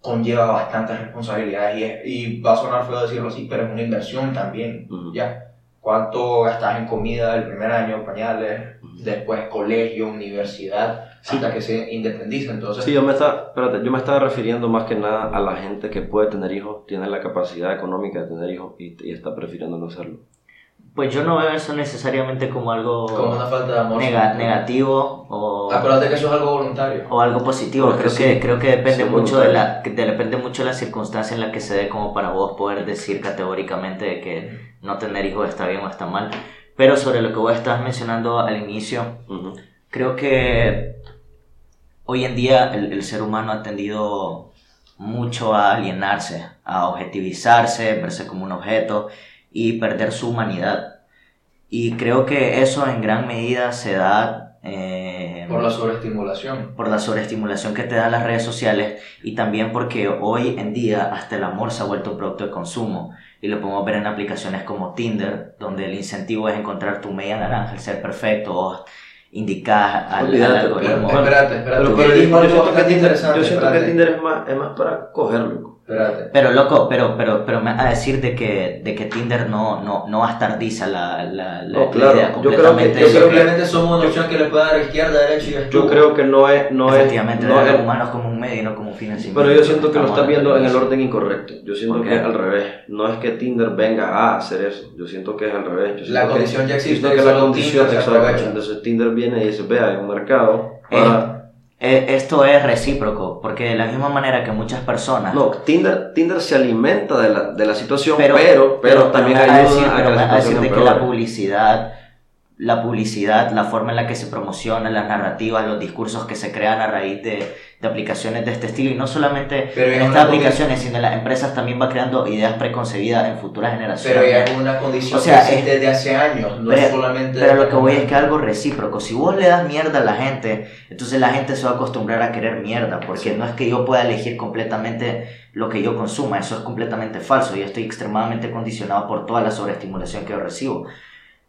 conlleva bastantes responsabilidades y, y, va a sonar feo decirlo así, pero es una inversión también, ¿ya? ¿Cuánto gastas en comida el primer año, pañales, después colegio, universidad, hasta que se independiza? Entonces... Sí, yo me, está, yo me estaba refiriendo más que nada a la gente que puede tener hijos, tiene la capacidad económica de tener hijos y, y está prefiriendo no hacerlo. Pues yo no veo eso necesariamente como algo como una falta de amor negativo o acuérdate que eso es algo voluntario. o algo positivo. Creo que creo que depende mucho de la que depende mucho de la circunstancia en la que se dé como para vos poder decir categóricamente de que no tener hijos está bien o está mal. Pero sobre lo que vos estás mencionando al inicio creo que hoy en día el, el ser humano ha tendido mucho a alienarse, a objetivizarse, verse como un objeto y perder su humanidad. Y creo que eso en gran medida se da eh, por la sobreestimulación. Por la sobreestimulación que te dan las redes sociales y también porque hoy en día hasta el amor se ha vuelto un producto de consumo y lo podemos ver en aplicaciones como Tinder, donde el incentivo es encontrar tu media naranja, el ser perfecto o indicar al, al algoritmo. Espérate, espérate. Pero, pero yo, siento que Tinder, yo siento que Tinder es más, es más para cogerlo. Pero loco, pero, pero, pero me va a decir de que, de que Tinder no, no, no bastardiza la, la, la, no, claro. idea yo creo que, yo simplemente somos una opción que le puede dar izquierda, derecha y Yo creo que no es... No Efectivamente, es, no es, humanos como un medio y no como un fin en sí Pero yo siento que lo estás viendo en el orden incorrecto. Yo siento que es al revés. No es que Tinder venga a hacer eso. Yo siento que es al revés. la condición ya existe. que la condición, exacto. Entonces Tinder viene y dice, vea, hay un mercado para... Eh, esto es recíproco, porque de la misma manera que muchas personas... No, Tinder, Tinder se alimenta de la, de la situación, pero, pero, pero, también ayuda a, decir, a, que la a decir de que la publicidad, la publicidad, la forma en la que se promocionan las narrativas, los discursos que se crean a raíz de, de aplicaciones de este estilo, y no solamente en estas aplicaciones, sino en las empresas también va creando ideas preconcebidas en futuras generaciones. Pero ya es una condición o sea, que desde hace años, no pero, es solamente... Pero lo que voy es que algo recíproco, si vos le das mierda a la gente, entonces la gente se va a acostumbrar a querer mierda, porque sí. no es que yo pueda elegir completamente lo que yo consuma, eso es completamente falso, yo estoy extremadamente condicionado por toda la sobreestimulación que yo recibo.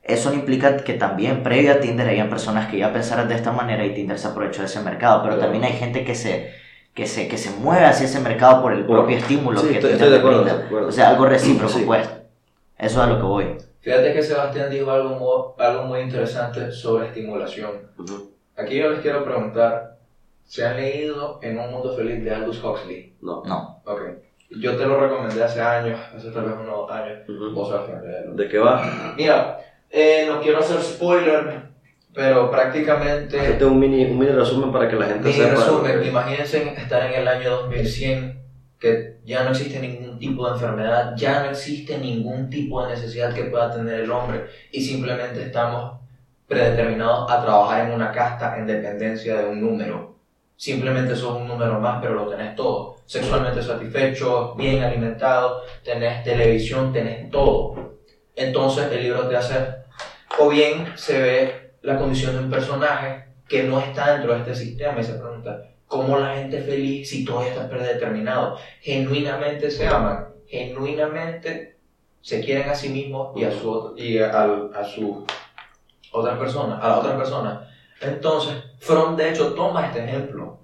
Eso no implica que también previo a Tinder hayan personas que ya pensaran de esta manera y Tinder se aprovechó de ese mercado, pero claro. también hay gente que se, que se, que se mueve hacia ese mercado por el propio estímulo sí, que estoy, Tinder estoy de acuerdo, brinda. de acuerdo. O sea, algo recíproco, Sí. pues. Eso es a lo que voy. Fíjate que Sebastián dijo algo muy, algo muy interesante sobre estimulación. Aquí yo les quiero preguntar, ¿se han leído En un mundo feliz de Aldous Huxley? No. No. Ok. Yo te lo recomendé hace años, hace tal vez unos años. Ujú. Vos Sebastián, léelo. ¿De qué va? Mira, eh, no quiero hacer spoiler, pero prácticamente... Hacete un mini, un mini resumen para que la gente Mi sepa. resumen, imagínense estar en el año 2100, que ya no existe ningún tipo de enfermedad, ya no existe ningún tipo de necesidad que pueda tener el hombre y simplemente estamos predeterminados a trabajar en una casta en dependencia de un número. Simplemente sos un número más, pero lo tenés todo. Sexualmente satisfecho, bien alimentado, tenés televisión, tenés todo. Entonces el libro te hace, o bien se ve la condición de un personaje que no está dentro de este sistema y se pregunta, ¿cómo la gente es feliz si todo está predeterminado? Genuinamente se aman, genuinamente se quieren a sí mismos y a su, y a, a su otra persona, a la otra persona. Entonces, Fromm de hecho toma este ejemplo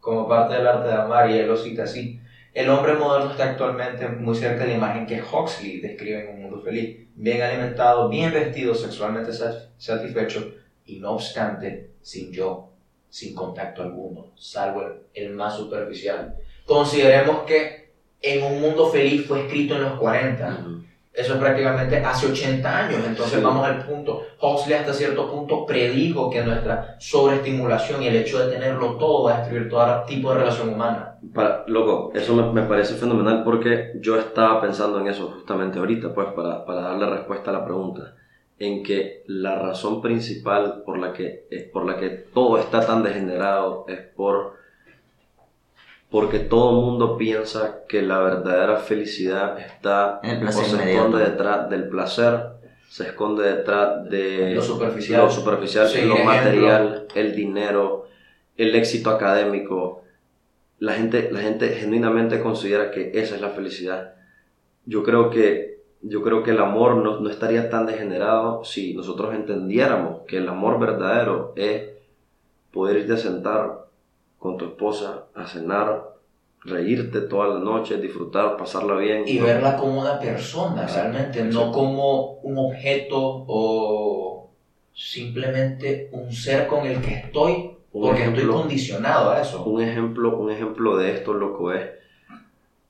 como parte del arte de amar y él lo cita así. El hombre moderno está actualmente muy cerca de la imagen que Huxley describe en un feliz. Bien alimentado, bien vestido, sexualmente sat- satisfecho y no obstante, sin yo, sin contacto alguno, salvo el, más superficial. Consideremos que en un mundo feliz fue escrito en los 40. Ujú. Eso es prácticamente hace 80 años. Entonces Sí. vamos al punto. Huxley hasta cierto punto predijo que nuestra sobreestimulación y el hecho de tenerlo todo va a destruir todo tipo de relación humana. Para, loco, eso me, me parece fenomenal porque yo estaba pensando en eso justamente ahorita, pues para, para darle respuesta a la pregunta, en que la razón principal por la que, eh, por la que todo está tan degenerado es por porque todo el mundo piensa que la verdadera felicidad está En el o placer se inmediato. esconde detrás del placer, se esconde detrás de Lo superficial. lo, superficial, Sí, lo material, el dinero, el éxito académico. La gente, la gente genuinamente considera que esa es la felicidad. Yo creo que, yo creo que el amor no, no estaría tan degenerado si nosotros entendiéramos que el amor verdadero es poder irte a sentar con tu esposa a cenar, reírte toda la noche, disfrutar, pasarla bien. Y verla como una persona Exacto, realmente, no como un objeto o simplemente un ser con el que estoy Un porque estoy condicionado a eso. Un ejemplo, un ejemplo de esto, loco, es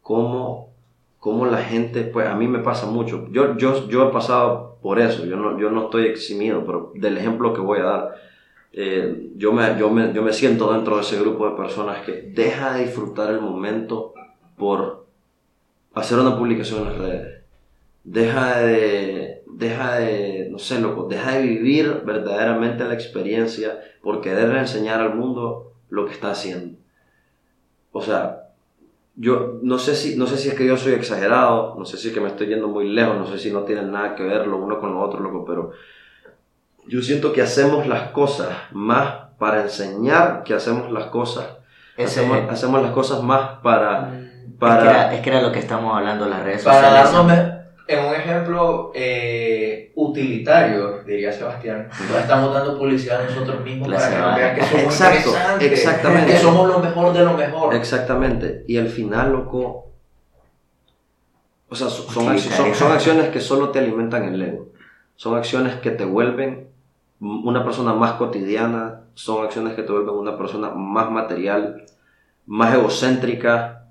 cómo, cómo la gente, pues a mí me pasa mucho. Yo, yo, yo he pasado por eso, yo no, yo no estoy eximido, pero del ejemplo que voy a dar, eh, yo, me, yo, me, yo me siento dentro de ese grupo de personas que deja de disfrutar el momento por hacer una publicación en las redes. Deja de, deja de, no sé, loco, deja de vivir verdaderamente la experiencia por querer enseñar al mundo lo que está haciendo. O sea, yo no sé, si, no sé si es que yo soy exagerado, no sé si es que me estoy yendo muy lejos, no sé si no tienen nada que ver lo uno con lo otro, loco, pero yo siento que hacemos las cosas más para enseñar que hacemos las cosas. hacemos, hacemos las cosas más para... para... Es, que era, lo que estamos hablando en las redes para sociales. en un ejemplo eh, utilitario, diría Sebastián, estamos dando publicidad a nosotros mismos para que nos vean que somos Exacto, exactamente. que somos lo mejor de lo mejor. Exactamente. Y al final, loco, o sea, son, son, son acciones que solo te alimentan el ego. Son acciones que te vuelven una persona más cotidiana, son acciones que te vuelven una persona más material, más egocéntrica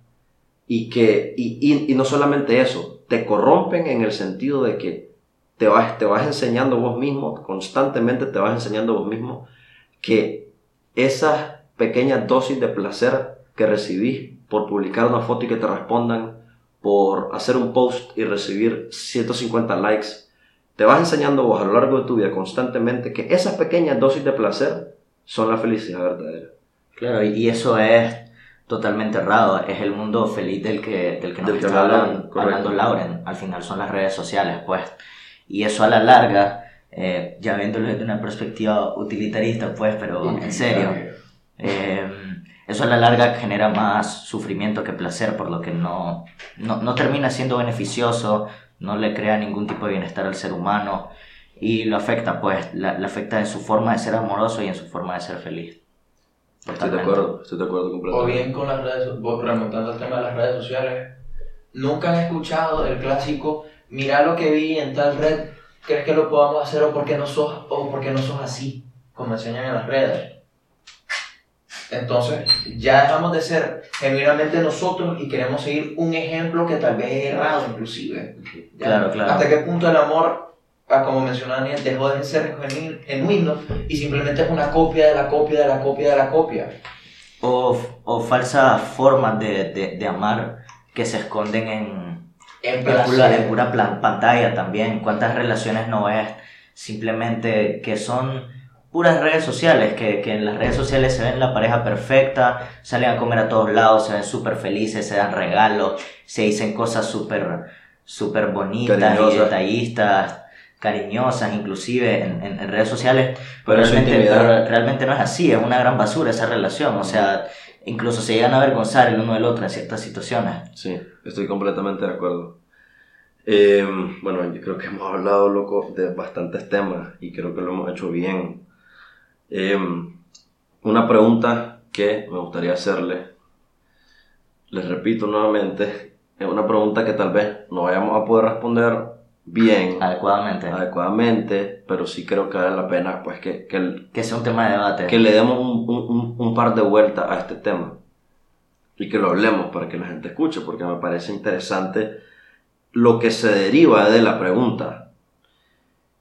y que, y, y, no solamente eso, te corrompen en el sentido de que te vas, te vas enseñando vos mismo, constantemente te vas enseñando vos mismo que esas pequeñas dosis de placer que recibís por publicar una foto y que te respondan, por hacer un post y recibir 150 likes, te vas enseñando vos a lo largo de tu vida constantemente que esas pequeñas dosis de placer son la felicidad verdadera. Claro, y eso es totalmente errado. Es el mundo feliz del que, del que nos está hablando, Lauren. Al final son las redes sociales, pues. Y eso a la larga, eh, ya viéndolo desde una perspectiva utilitarista, pues, pero en serio, eh, eso a la larga genera más sufrimiento que placer, por lo que no, no, no termina siendo beneficioso no le crea ningún tipo de bienestar al ser humano y lo afecta, pues, le afecta en su forma de ser amoroso y en su forma de ser feliz. Estoy de acuerdo, estoy de acuerdo completamente. O bien con las redes, remontando al tema de las redes sociales, nunca han escuchado el clásico, mira lo que vi en tal red, ¿crees que lo podamos hacer o por qué no sos, o por qué no sos así, como enseñan en las redes? Entonces, ya dejamos de ser genuinamente nosotros y queremos seguir un ejemplo que tal vez es errado, inclusive. Claro, claro. ¿Hasta qué punto el amor, ah, como mencionaba Daniel, dejó de ser genuino y simplemente es una copia de la copia de la copia de la copia? O, o falsas formas de, de, de, amar que se esconden en, en, pura, en pura pantalla también. ¿Cuántas relaciones no es simplemente que son puras redes sociales, que, que, en las redes sociales se ven la pareja perfecta, salen a comer a todos lados, se ven súper felices, se dan regalos, se dicen cosas súper super bonitas y detallistas, cariñosas inclusive en, en, redes sociales, pero realmente, realmente no es así, es una gran basura esa relación, o sea, incluso se llegan a avergonzar el uno del otro en ciertas situaciones. Sí, estoy completamente de acuerdo. Eh, bueno, yo creo que hemos hablado, loco, de bastantes temas y creo que lo hemos hecho bien. Em, una pregunta que me gustaría hacerle, les repito nuevamente, es una pregunta que tal vez no vayamos a poder responder bien, adecuadamente, adecuadamente pero sí creo que vale la pena pues que, que, que sea un tema de debate, que le demos un, un, un par de vueltas a este tema y que lo hablemos para que la gente escuche, porque me parece interesante lo que se deriva de la pregunta.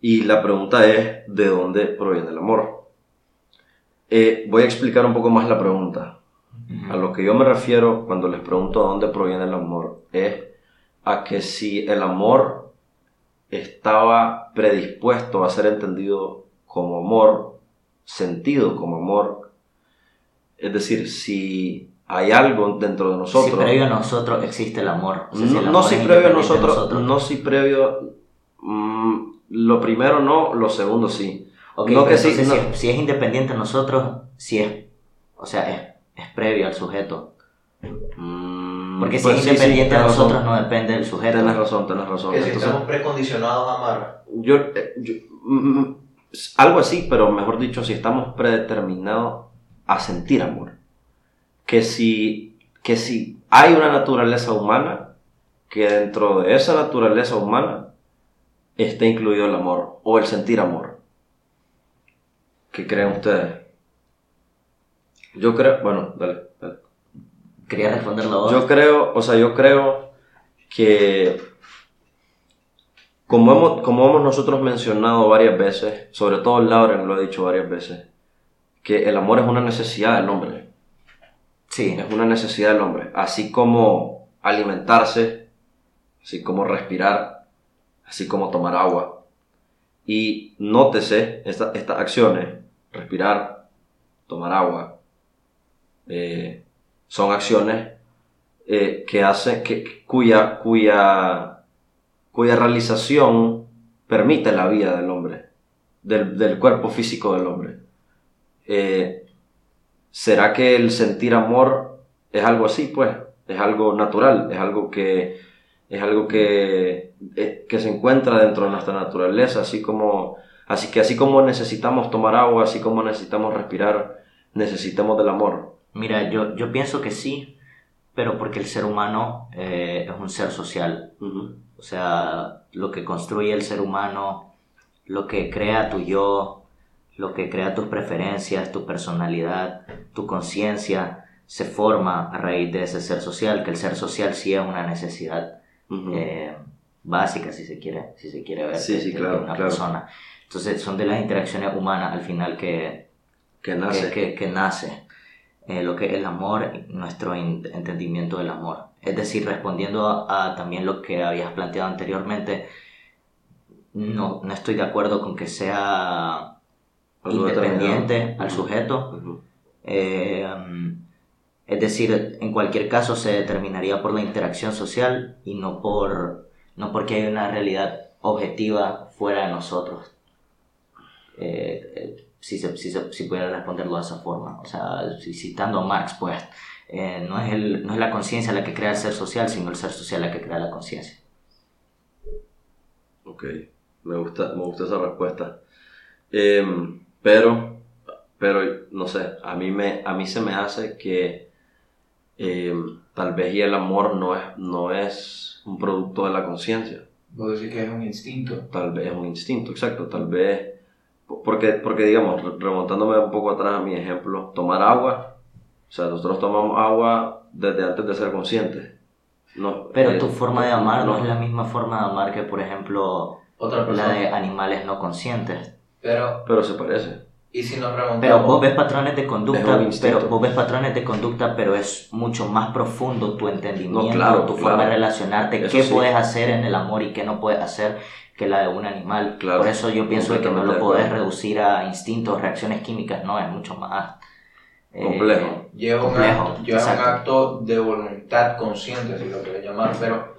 Y la pregunta es, ¿de dónde proviene el amor? Eh, voy a explicar un poco más la pregunta. A lo que yo me refiero cuando les pregunto a dónde proviene el amor es a que si el amor estaba predispuesto a ser entendido como amor, sentido como amor, es decir, si hay algo dentro de nosotros. Si previo a nosotros existe el amor. no, si previo a nosotros, no si previo, mm, lo primero no, lo segundo sí no que si, si, es independiente de nosotros, si es, o sea, es, es previo al sujeto. Mm, Porque si pues es independiente de nosotros, no depende del sujeto. Tienes razón, tienes razón. Que si estamos precondicionados a amar. Yo, eh, mm, mm, algo así, pero mejor dicho, si estamos predeterminados a sentir amor. Que si, que si hay una naturaleza humana, que dentro de esa naturaleza humana esté incluido el amor o el sentir amor. ¿Qué creen ustedes? Yo creo, bueno, dale, dale. Quería responderlo Yo creo, o sea, yo creo que como hemos, como hemos nosotros mencionado varias veces, sobre todo Lauren lo ha dicho varias veces, que el amor es una necesidad del hombre. Sí. Es una necesidad del hombre. Así como alimentarse, así como respirar, así como tomar agua. Y nótese estas acciones respirar, tomar agua, eh, son acciones eh, que hace, que, cuya, cuya, cuya realización permite la vida del hombre, del, del cuerpo físico del hombre. Eh, ¿Será que el sentir amor es algo así? Pues es algo natural, es algo que, es algo que, que se encuentra dentro de nuestra naturaleza, así como, así que así como necesitamos tomar agua, así como necesitamos respirar, necesitamos del amor. Mira, yo, yo pienso que sí, pero porque el ser humano eh, es un ser social. O sea, lo que construye el ser humano, lo que crea tu yo, lo que crea tus preferencias, tu personalidad, tu conciencia, se forma a raíz de ese ser social, que el ser social sí es una necesidad eh, básica, si se quiere, si se quiere ver, de, una persona. Entonces son de las interacciones humanas al final que, que nace, que, nace eh, lo que es el amor, nuestro entendimiento del amor. Es decir, respondiendo a, también lo que habías planteado anteriormente, no, no estoy de acuerdo con que sea independiente al sujeto. Eh, es decir, en cualquier caso se determinaría por la interacción social y no, por, no porque hay una realidad objetiva fuera de nosotros. Eh, eh, si, se, si, si, pudiera responderlo de esa forma. O sea, citando a Marx, pues, eh, no, es el, no es la conciencia la que crea el ser social, sino el ser social la que crea la conciencia. Ok, me gusta, me gusta esa respuesta. Em, pero, pero, no sé, a mí, me, a mí se me hace que eh, tal vez y el amor no es, no es un producto de la conciencia. Puedo decir que es un instinto. Tal vez es un instinto, exacto. Tal vez, porque, porque digamos, remontándome un poco atrás a mi ejemplo, tomar agua, o sea, nosotros tomamos agua desde antes de ser conscientes. No, Pero eh, tu forma de amar no, es la misma forma de amar que, por ejemplo, Otra la de animales no conscientes. Pero, pero se parece. Y si nos remontamos... Pero vos ves patrones de conducta, pero vos ves patrones de conducta, pero es mucho más profundo tu entendimiento, tu forma de relacionarte, qué puedes hacer en el amor y qué no puedes hacer que la de un animal. Por eso yo pienso que no lo podés reducir a instintos, reacciones químicas, no, es mucho más eh, complejo. lleva, complejo, un, acto de voluntad consciente, si lo quieres llamar, pero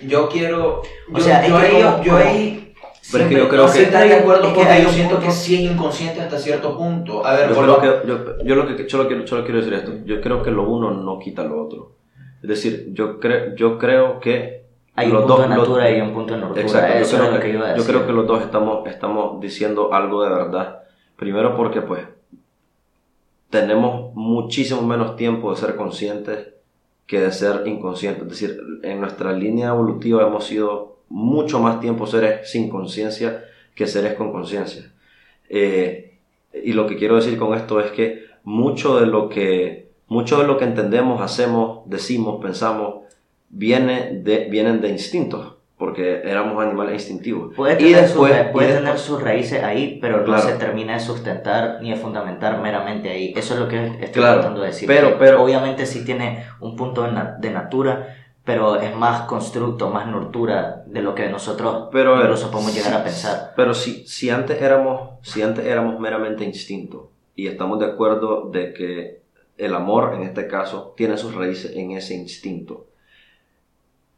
yo quiero... O sea, yo, yo, yo ahí pero es que yo creo que. de acuerdo porque yo siento que sí es inconsciente hasta cierto punto. A ver, yo, creo que, yo, yo, lo que solo quiero, quiero decir esto. Yo creo que lo uno no quita lo otro. Es decir, yo, creo yo creo que. Hay un punto de natura y un punto de nordura. Exacto. Eso yo, creo, es lo que, iba a decir. yo creo que los dos estamos, estamos diciendo algo de verdad. Primero porque, pues, tenemos muchísimo menos tiempo de ser conscientes que de ser inconscientes. Es decir, en nuestra línea evolutiva hemos sido mucho más tiempo seres sin conciencia que seres con conciencia. Eh, y lo que quiero decir con esto es que mucho de lo que, mucho de lo que entendemos, hacemos, decimos, pensamos, viene de, vienen de instintos, porque éramos animales instintivos. Puede tener, y después, sus, puede tener sus raíces ahí, pero no se termina de sustentar ni de fundamentar meramente ahí. Eso es lo que estoy tratando de decir. Pero, pero, obviamente sí tiene un punto de, de natura, pero es más constructo, más nurtura de lo que nosotros pero, incluso podemos llegar a pensar. Pero si, si, antes éramos, si antes éramos meramente instinto, y estamos de acuerdo de que el amor, en este caso, tiene sus raíces en ese instinto,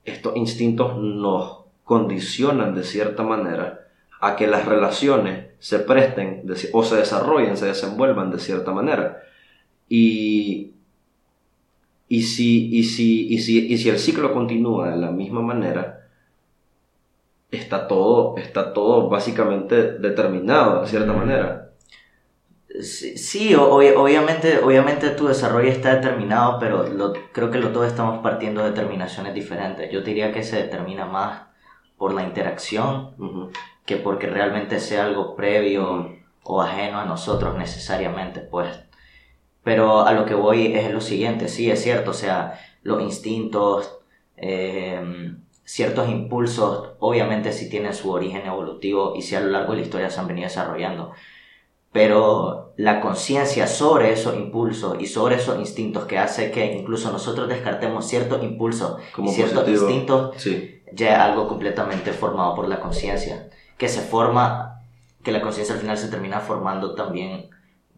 estos instintos nos condicionan de cierta manera a que las relaciones se presten o se desarrollen, se desenvuelvan de cierta manera. Y y si, y si, y si, y si el ciclo continúa de la misma manera, está todo, está todo básicamente determinado de cierta manera. Sí, obviamente, obviamente tu desarrollo está determinado, pero lo, creo que los dos estamos partiendo de determinaciones diferentes. Yo diría que se determina más por la interacción que porque realmente sea algo previo o ajeno a nosotros necesariamente, pues pero a lo que voy es lo siguiente, sí, es cierto, o sea, los instintos, eh, ciertos impulsos, obviamente sí tienen su origen evolutivo y sí a lo largo de la historia se han venido desarrollando. Pero la conciencia sobre esos impulsos y sobre esos instintos que hace que incluso nosotros descartemos ciertos impulsos y ciertos instintos, ya es algo completamente formado por la conciencia, que se forma, que la conciencia al final se termina formando también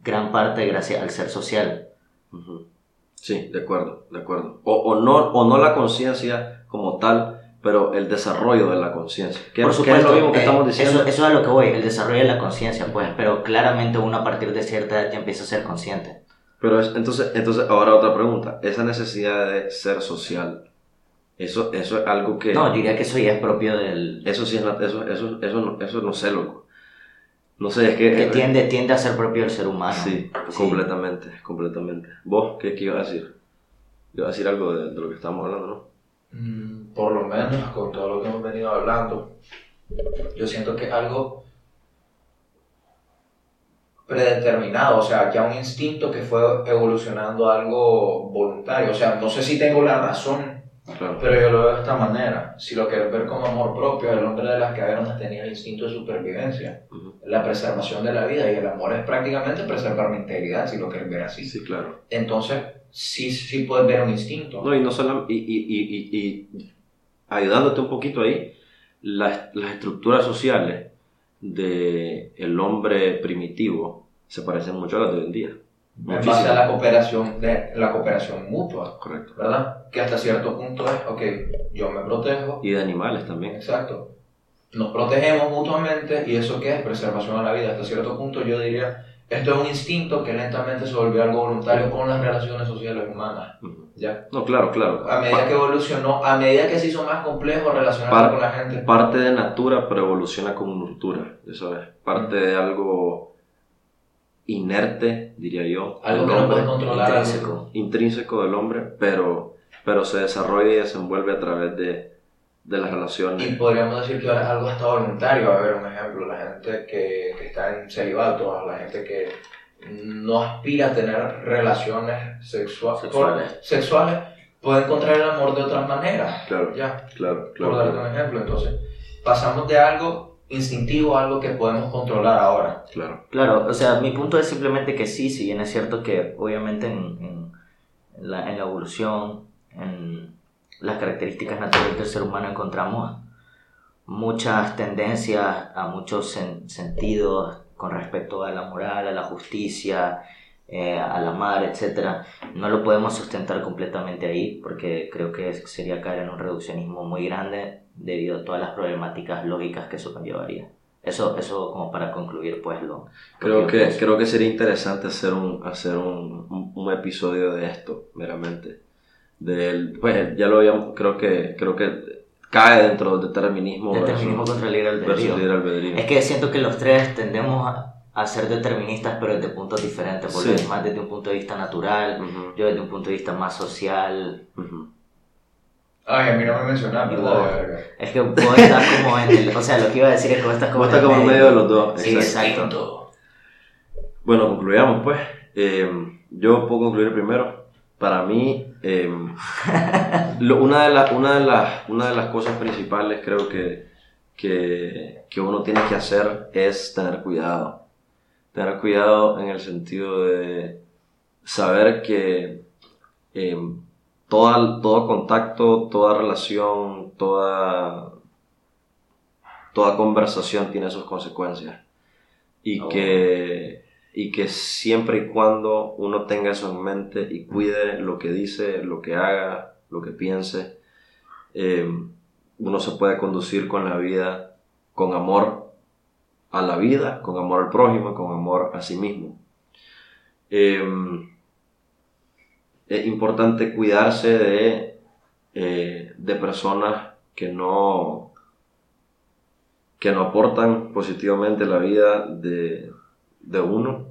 gran parte gracias al ser social. Sí, de acuerdo, de acuerdo. O, o no, o no la conciencia como tal, pero el desarrollo de la conciencia. Que, Por que supuesto, es lo mismo que eh, estamos diciendo. Eso, eso es a lo que voy, el desarrollo de la conciencia, pues, pero claramente uno a partir de cierta edad ya empieza a ser consciente. Pero es- entonces, entonces, ahora otra pregunta. Esa necesidad de ser social, eso, eso es algo que... No, diría que eso ya es propio del... Eso sí es... nat- Eso, eso, eso, no, eso no sé, loco. No sé, es que... que tiende, tiende a ser propio del ser humano. Sí, completamente, completamente. ¿Vos qué, qué ibas a decir? Ibas a decir algo de, de lo que estábamos hablando, ¿no? Mm, por lo menos con todo lo que hemos venido hablando, yo siento que algo predeterminado, o sea, ya un instinto que fue evolucionando a algo voluntario. O sea, no sé si tengo la razón, Claro. pero yo lo veo de esta manera. Si lo quieres ver como amor propio, el hombre de las cavernas tenía el instinto de supervivencia, la preservación de la vida, y el amor es prácticamente preservar mi integridad, si lo quieres ver así. Sí, claro. Entonces, sí, sí puedes ver un instinto. No, y no solo... Y, y, y, y, ayudándote un poquito ahí, las, las estructuras sociales del el hombre primitivo se parecen mucho a las de hoy en día. en base a la cooperación, de, la cooperación mutua, Correcto. ¿verdad? Que hasta cierto punto es, ok, yo me protejo, Y de animales también. exacto, nos protegemos mutuamente y eso qué es preservación a la vida. Hasta cierto punto yo diría, esto es un instinto que lentamente se volvió algo voluntario con las relaciones sociales humanas. ¿ya? No, claro, claro. A medida que evolucionó, a medida que se hizo más complejo relacionarse Par- con la gente, Parte de natura, pero evoluciona con nurtura. Eso es. Parte de algo inerte, diría yo. algo que no puedes controlar, Intrínseco. intrínseco del hombre, pero, pero se desarrolla y desenvuelve a través de, de las Y relaciones. podríamos decir que ahora es algo hasta voluntario. A ver, un ejemplo, la gente que, que está en celibato, la gente que no aspira a tener relaciones sexua- Sexuales. por- sexuales, puede encontrar el amor de otras maneras. Claro, Ya, claro, por claro. darte claro. un ejemplo. Entonces, pasamos de algo instintivo a algo que podemos controlar ahora. claro. Claro, o sea, mi punto es simplemente que sí, si bien es cierto que obviamente en, en- en la, en la evolución, en las características naturales del ser humano encontramos muchas tendencias a muchos sen- sentidos con respecto a la moral, a la justicia, eh, al amar, etc. No lo podemos sustentar completamente ahí porque creo que sería caer en un reduccionismo muy grande debido a todas las problemáticas lógicas que eso conllevaría. Eso, eso como para concluir, pues lo... Creo que, creo que sería interesante hacer un, hacer un, un, un episodio de esto, meramente. Del, pues ya lo habíamos, creo que, creo que cae dentro del determinismo, Determinismo versus, contra el libre versus albedrío. libre albedrío. Es que siento que los tres tendemos a, a ser deterministas, pero desde puntos diferentes. Porque Sí. más desde un punto de vista natural, yo desde un punto de vista más social. Ay, a mí no me mencionaste. Es que vos estás como en el. O sea, lo que iba a decir es que vos estás como, Vos estás como en medio de los dos. Sí, exacto. exacto. Bueno, concluyamos pues. Eh, yo puedo concluir primero. Para mí, eh, (laughs) lo- una, de las una, de las una de las cosas principales creo que, que, que uno tiene que hacer es tener cuidado. Tener cuidado en el sentido de saber que eh, toda- todo contacto, toda relación, toda, toda conversación tiene sus consecuencias. Y Oh. que y que siempre y cuando uno tenga eso en mente y cuide lo que dice, lo que haga, lo que piense, eh, uno se puede conducir con la vida con amor a la vida, con amor al prójimo, con amor a sí mismo. Eh, es importante cuidarse de, eh, de personas que no, que no aportan positivamente la vida de, de uno,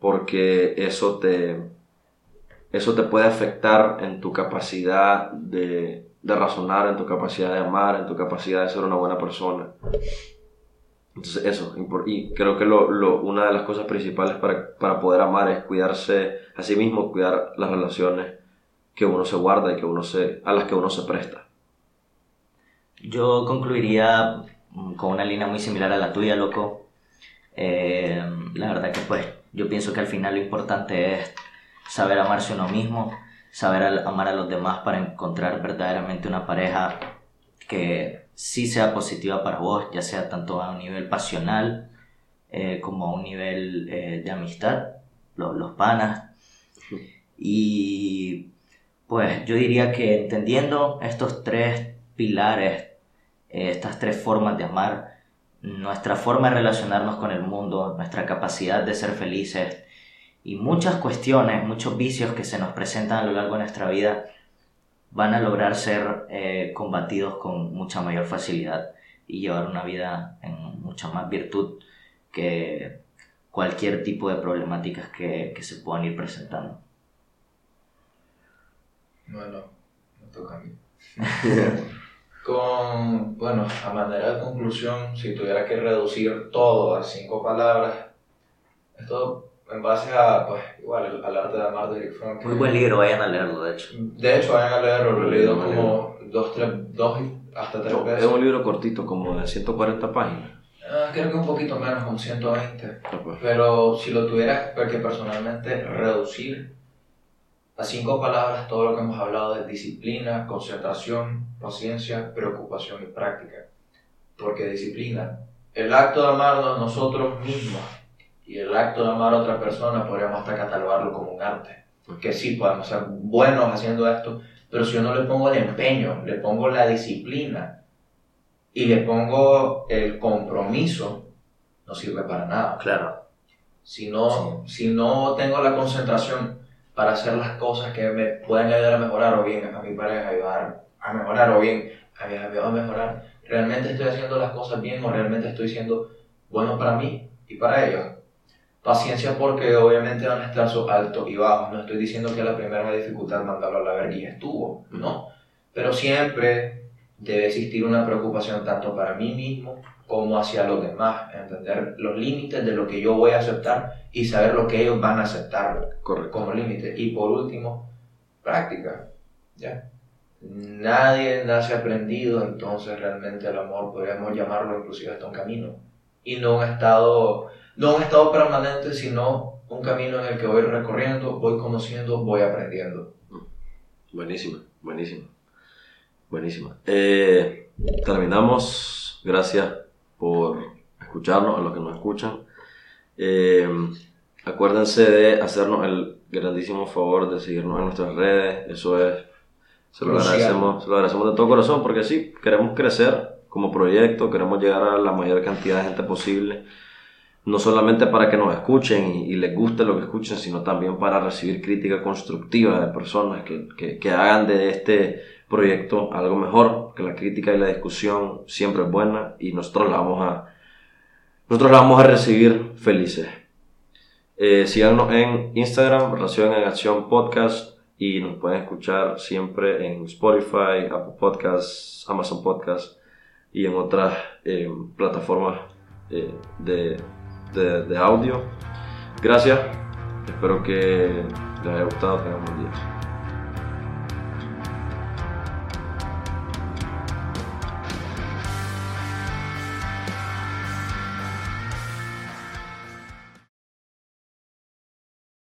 porque eso te, eso te puede afectar en tu capacidad de, de razonar, en tu capacidad de amar, en tu capacidad de ser una buena persona. Entonces eso, y creo que lo, lo- una de las cosas principales para, para poder amar es cuidarse a sí mismo, cuidar las relaciones que uno se guarda y que uno se, a las que uno se presta. Yo concluiría mm, con una línea muy similar a la tuya, loco. Eh, la verdad que pues yo pienso que al final lo importante es saber amarse uno mismo, saber amar a los demás para encontrar verdaderamente una pareja que sí sea positiva para vos, ya sea tanto a un nivel pasional eh, como a un nivel eh, de amistad, lo- los panas. Y pues yo diría que entendiendo estos tres pilares, eh, estas tres formas de amar, nuestra forma de relacionarnos con el mundo, nuestra capacidad de ser felices y muchas cuestiones, muchos vicios que se nos presentan a lo largo de nuestra vida van a lograr ser eh, combatidos con mucha mayor facilidad y llevar una vida en mucha más virtud que cualquier tipo de problemáticas que, que se puedan ir presentando. Bueno, me toca a mí. (laughs) Con, bueno, a manera de conclusión, si tuviera que reducir todo a cinco palabras, esto en base a, pues, igual, al arte de amar de Eric Fromm. Muy buen libro, vayan a leerlo, de hecho. De hecho, vayan a leerlo, lo he leído como dos, tres, dos hasta tres veces. Es un libro cortito, como de 140 páginas. Ah, creo que un poquito menos, como 120. Ah, pues. Pero si lo tuviera, porque personalmente reducir a cinco palabras todo lo que hemos hablado de disciplina, concentración, paciencia, preocupación y práctica. Porque disciplina, el acto de amarnos nosotros mismos y el acto de amar a otra persona podríamos hasta catalogarlo como un arte. Que sí, podemos ser buenos haciendo esto, pero si yo no le pongo el empeño, le pongo la disciplina y le pongo el compromiso, no sirve para nada. Claro. Si no, si no tengo la concentración para hacer las cosas que me pueden ayudar a mejorar o bien a mi pareja ayudar a mejorar o bien a mi amigo a mejorar, realmente estoy haciendo las cosas bien o realmente estoy siendo bueno para mí y para ellos. Paciencia porque obviamente van a estar sus altos y bajos. No estoy diciendo que la primera dificultad mandarlo a la verga y estuvo, no. Pero siempre debe existir una preocupación tanto para mí mismo como hacia los demás. Entender los límites de lo que yo voy a aceptar y saber lo que ellos van a aceptar Correcto. como límite. Y por último, práctica. ¿ya? Nadie nace aprendido, entonces realmente el amor podríamos llamarlo inclusive hasta un camino. Y no un estado, no un estado permanente, sino un camino en el que voy recorriendo, voy conociendo, voy aprendiendo. Buenísima, buenísima. Buenísima. Eh, terminamos. Gracias por escucharnos, a los que nos escuchan. Eh, acuérdense de hacernos el grandísimo favor de seguirnos en nuestras redes. Eso es, se lo, agradecemos, se lo agradecemos de todo corazón porque sí, queremos crecer como proyecto, queremos llegar a la mayor cantidad de gente posible. No solamente para que nos escuchen y, y les guste lo que escuchen, sino también para recibir crítica constructiva de personas que, que, que hagan de este proyecto algo mejor, que la crítica y la discusión siempre es buena y nosotros la vamos a, nosotros la vamos a recibir felices. Eh, síganos en Instagram, Relación en Acción Podcast, y nos pueden escuchar siempre en Spotify, Apple Podcasts, Amazon Podcasts y en otras eh, plataformas eh, de, de, de audio. Gracias, espero que les haya gustado, tengan buen día.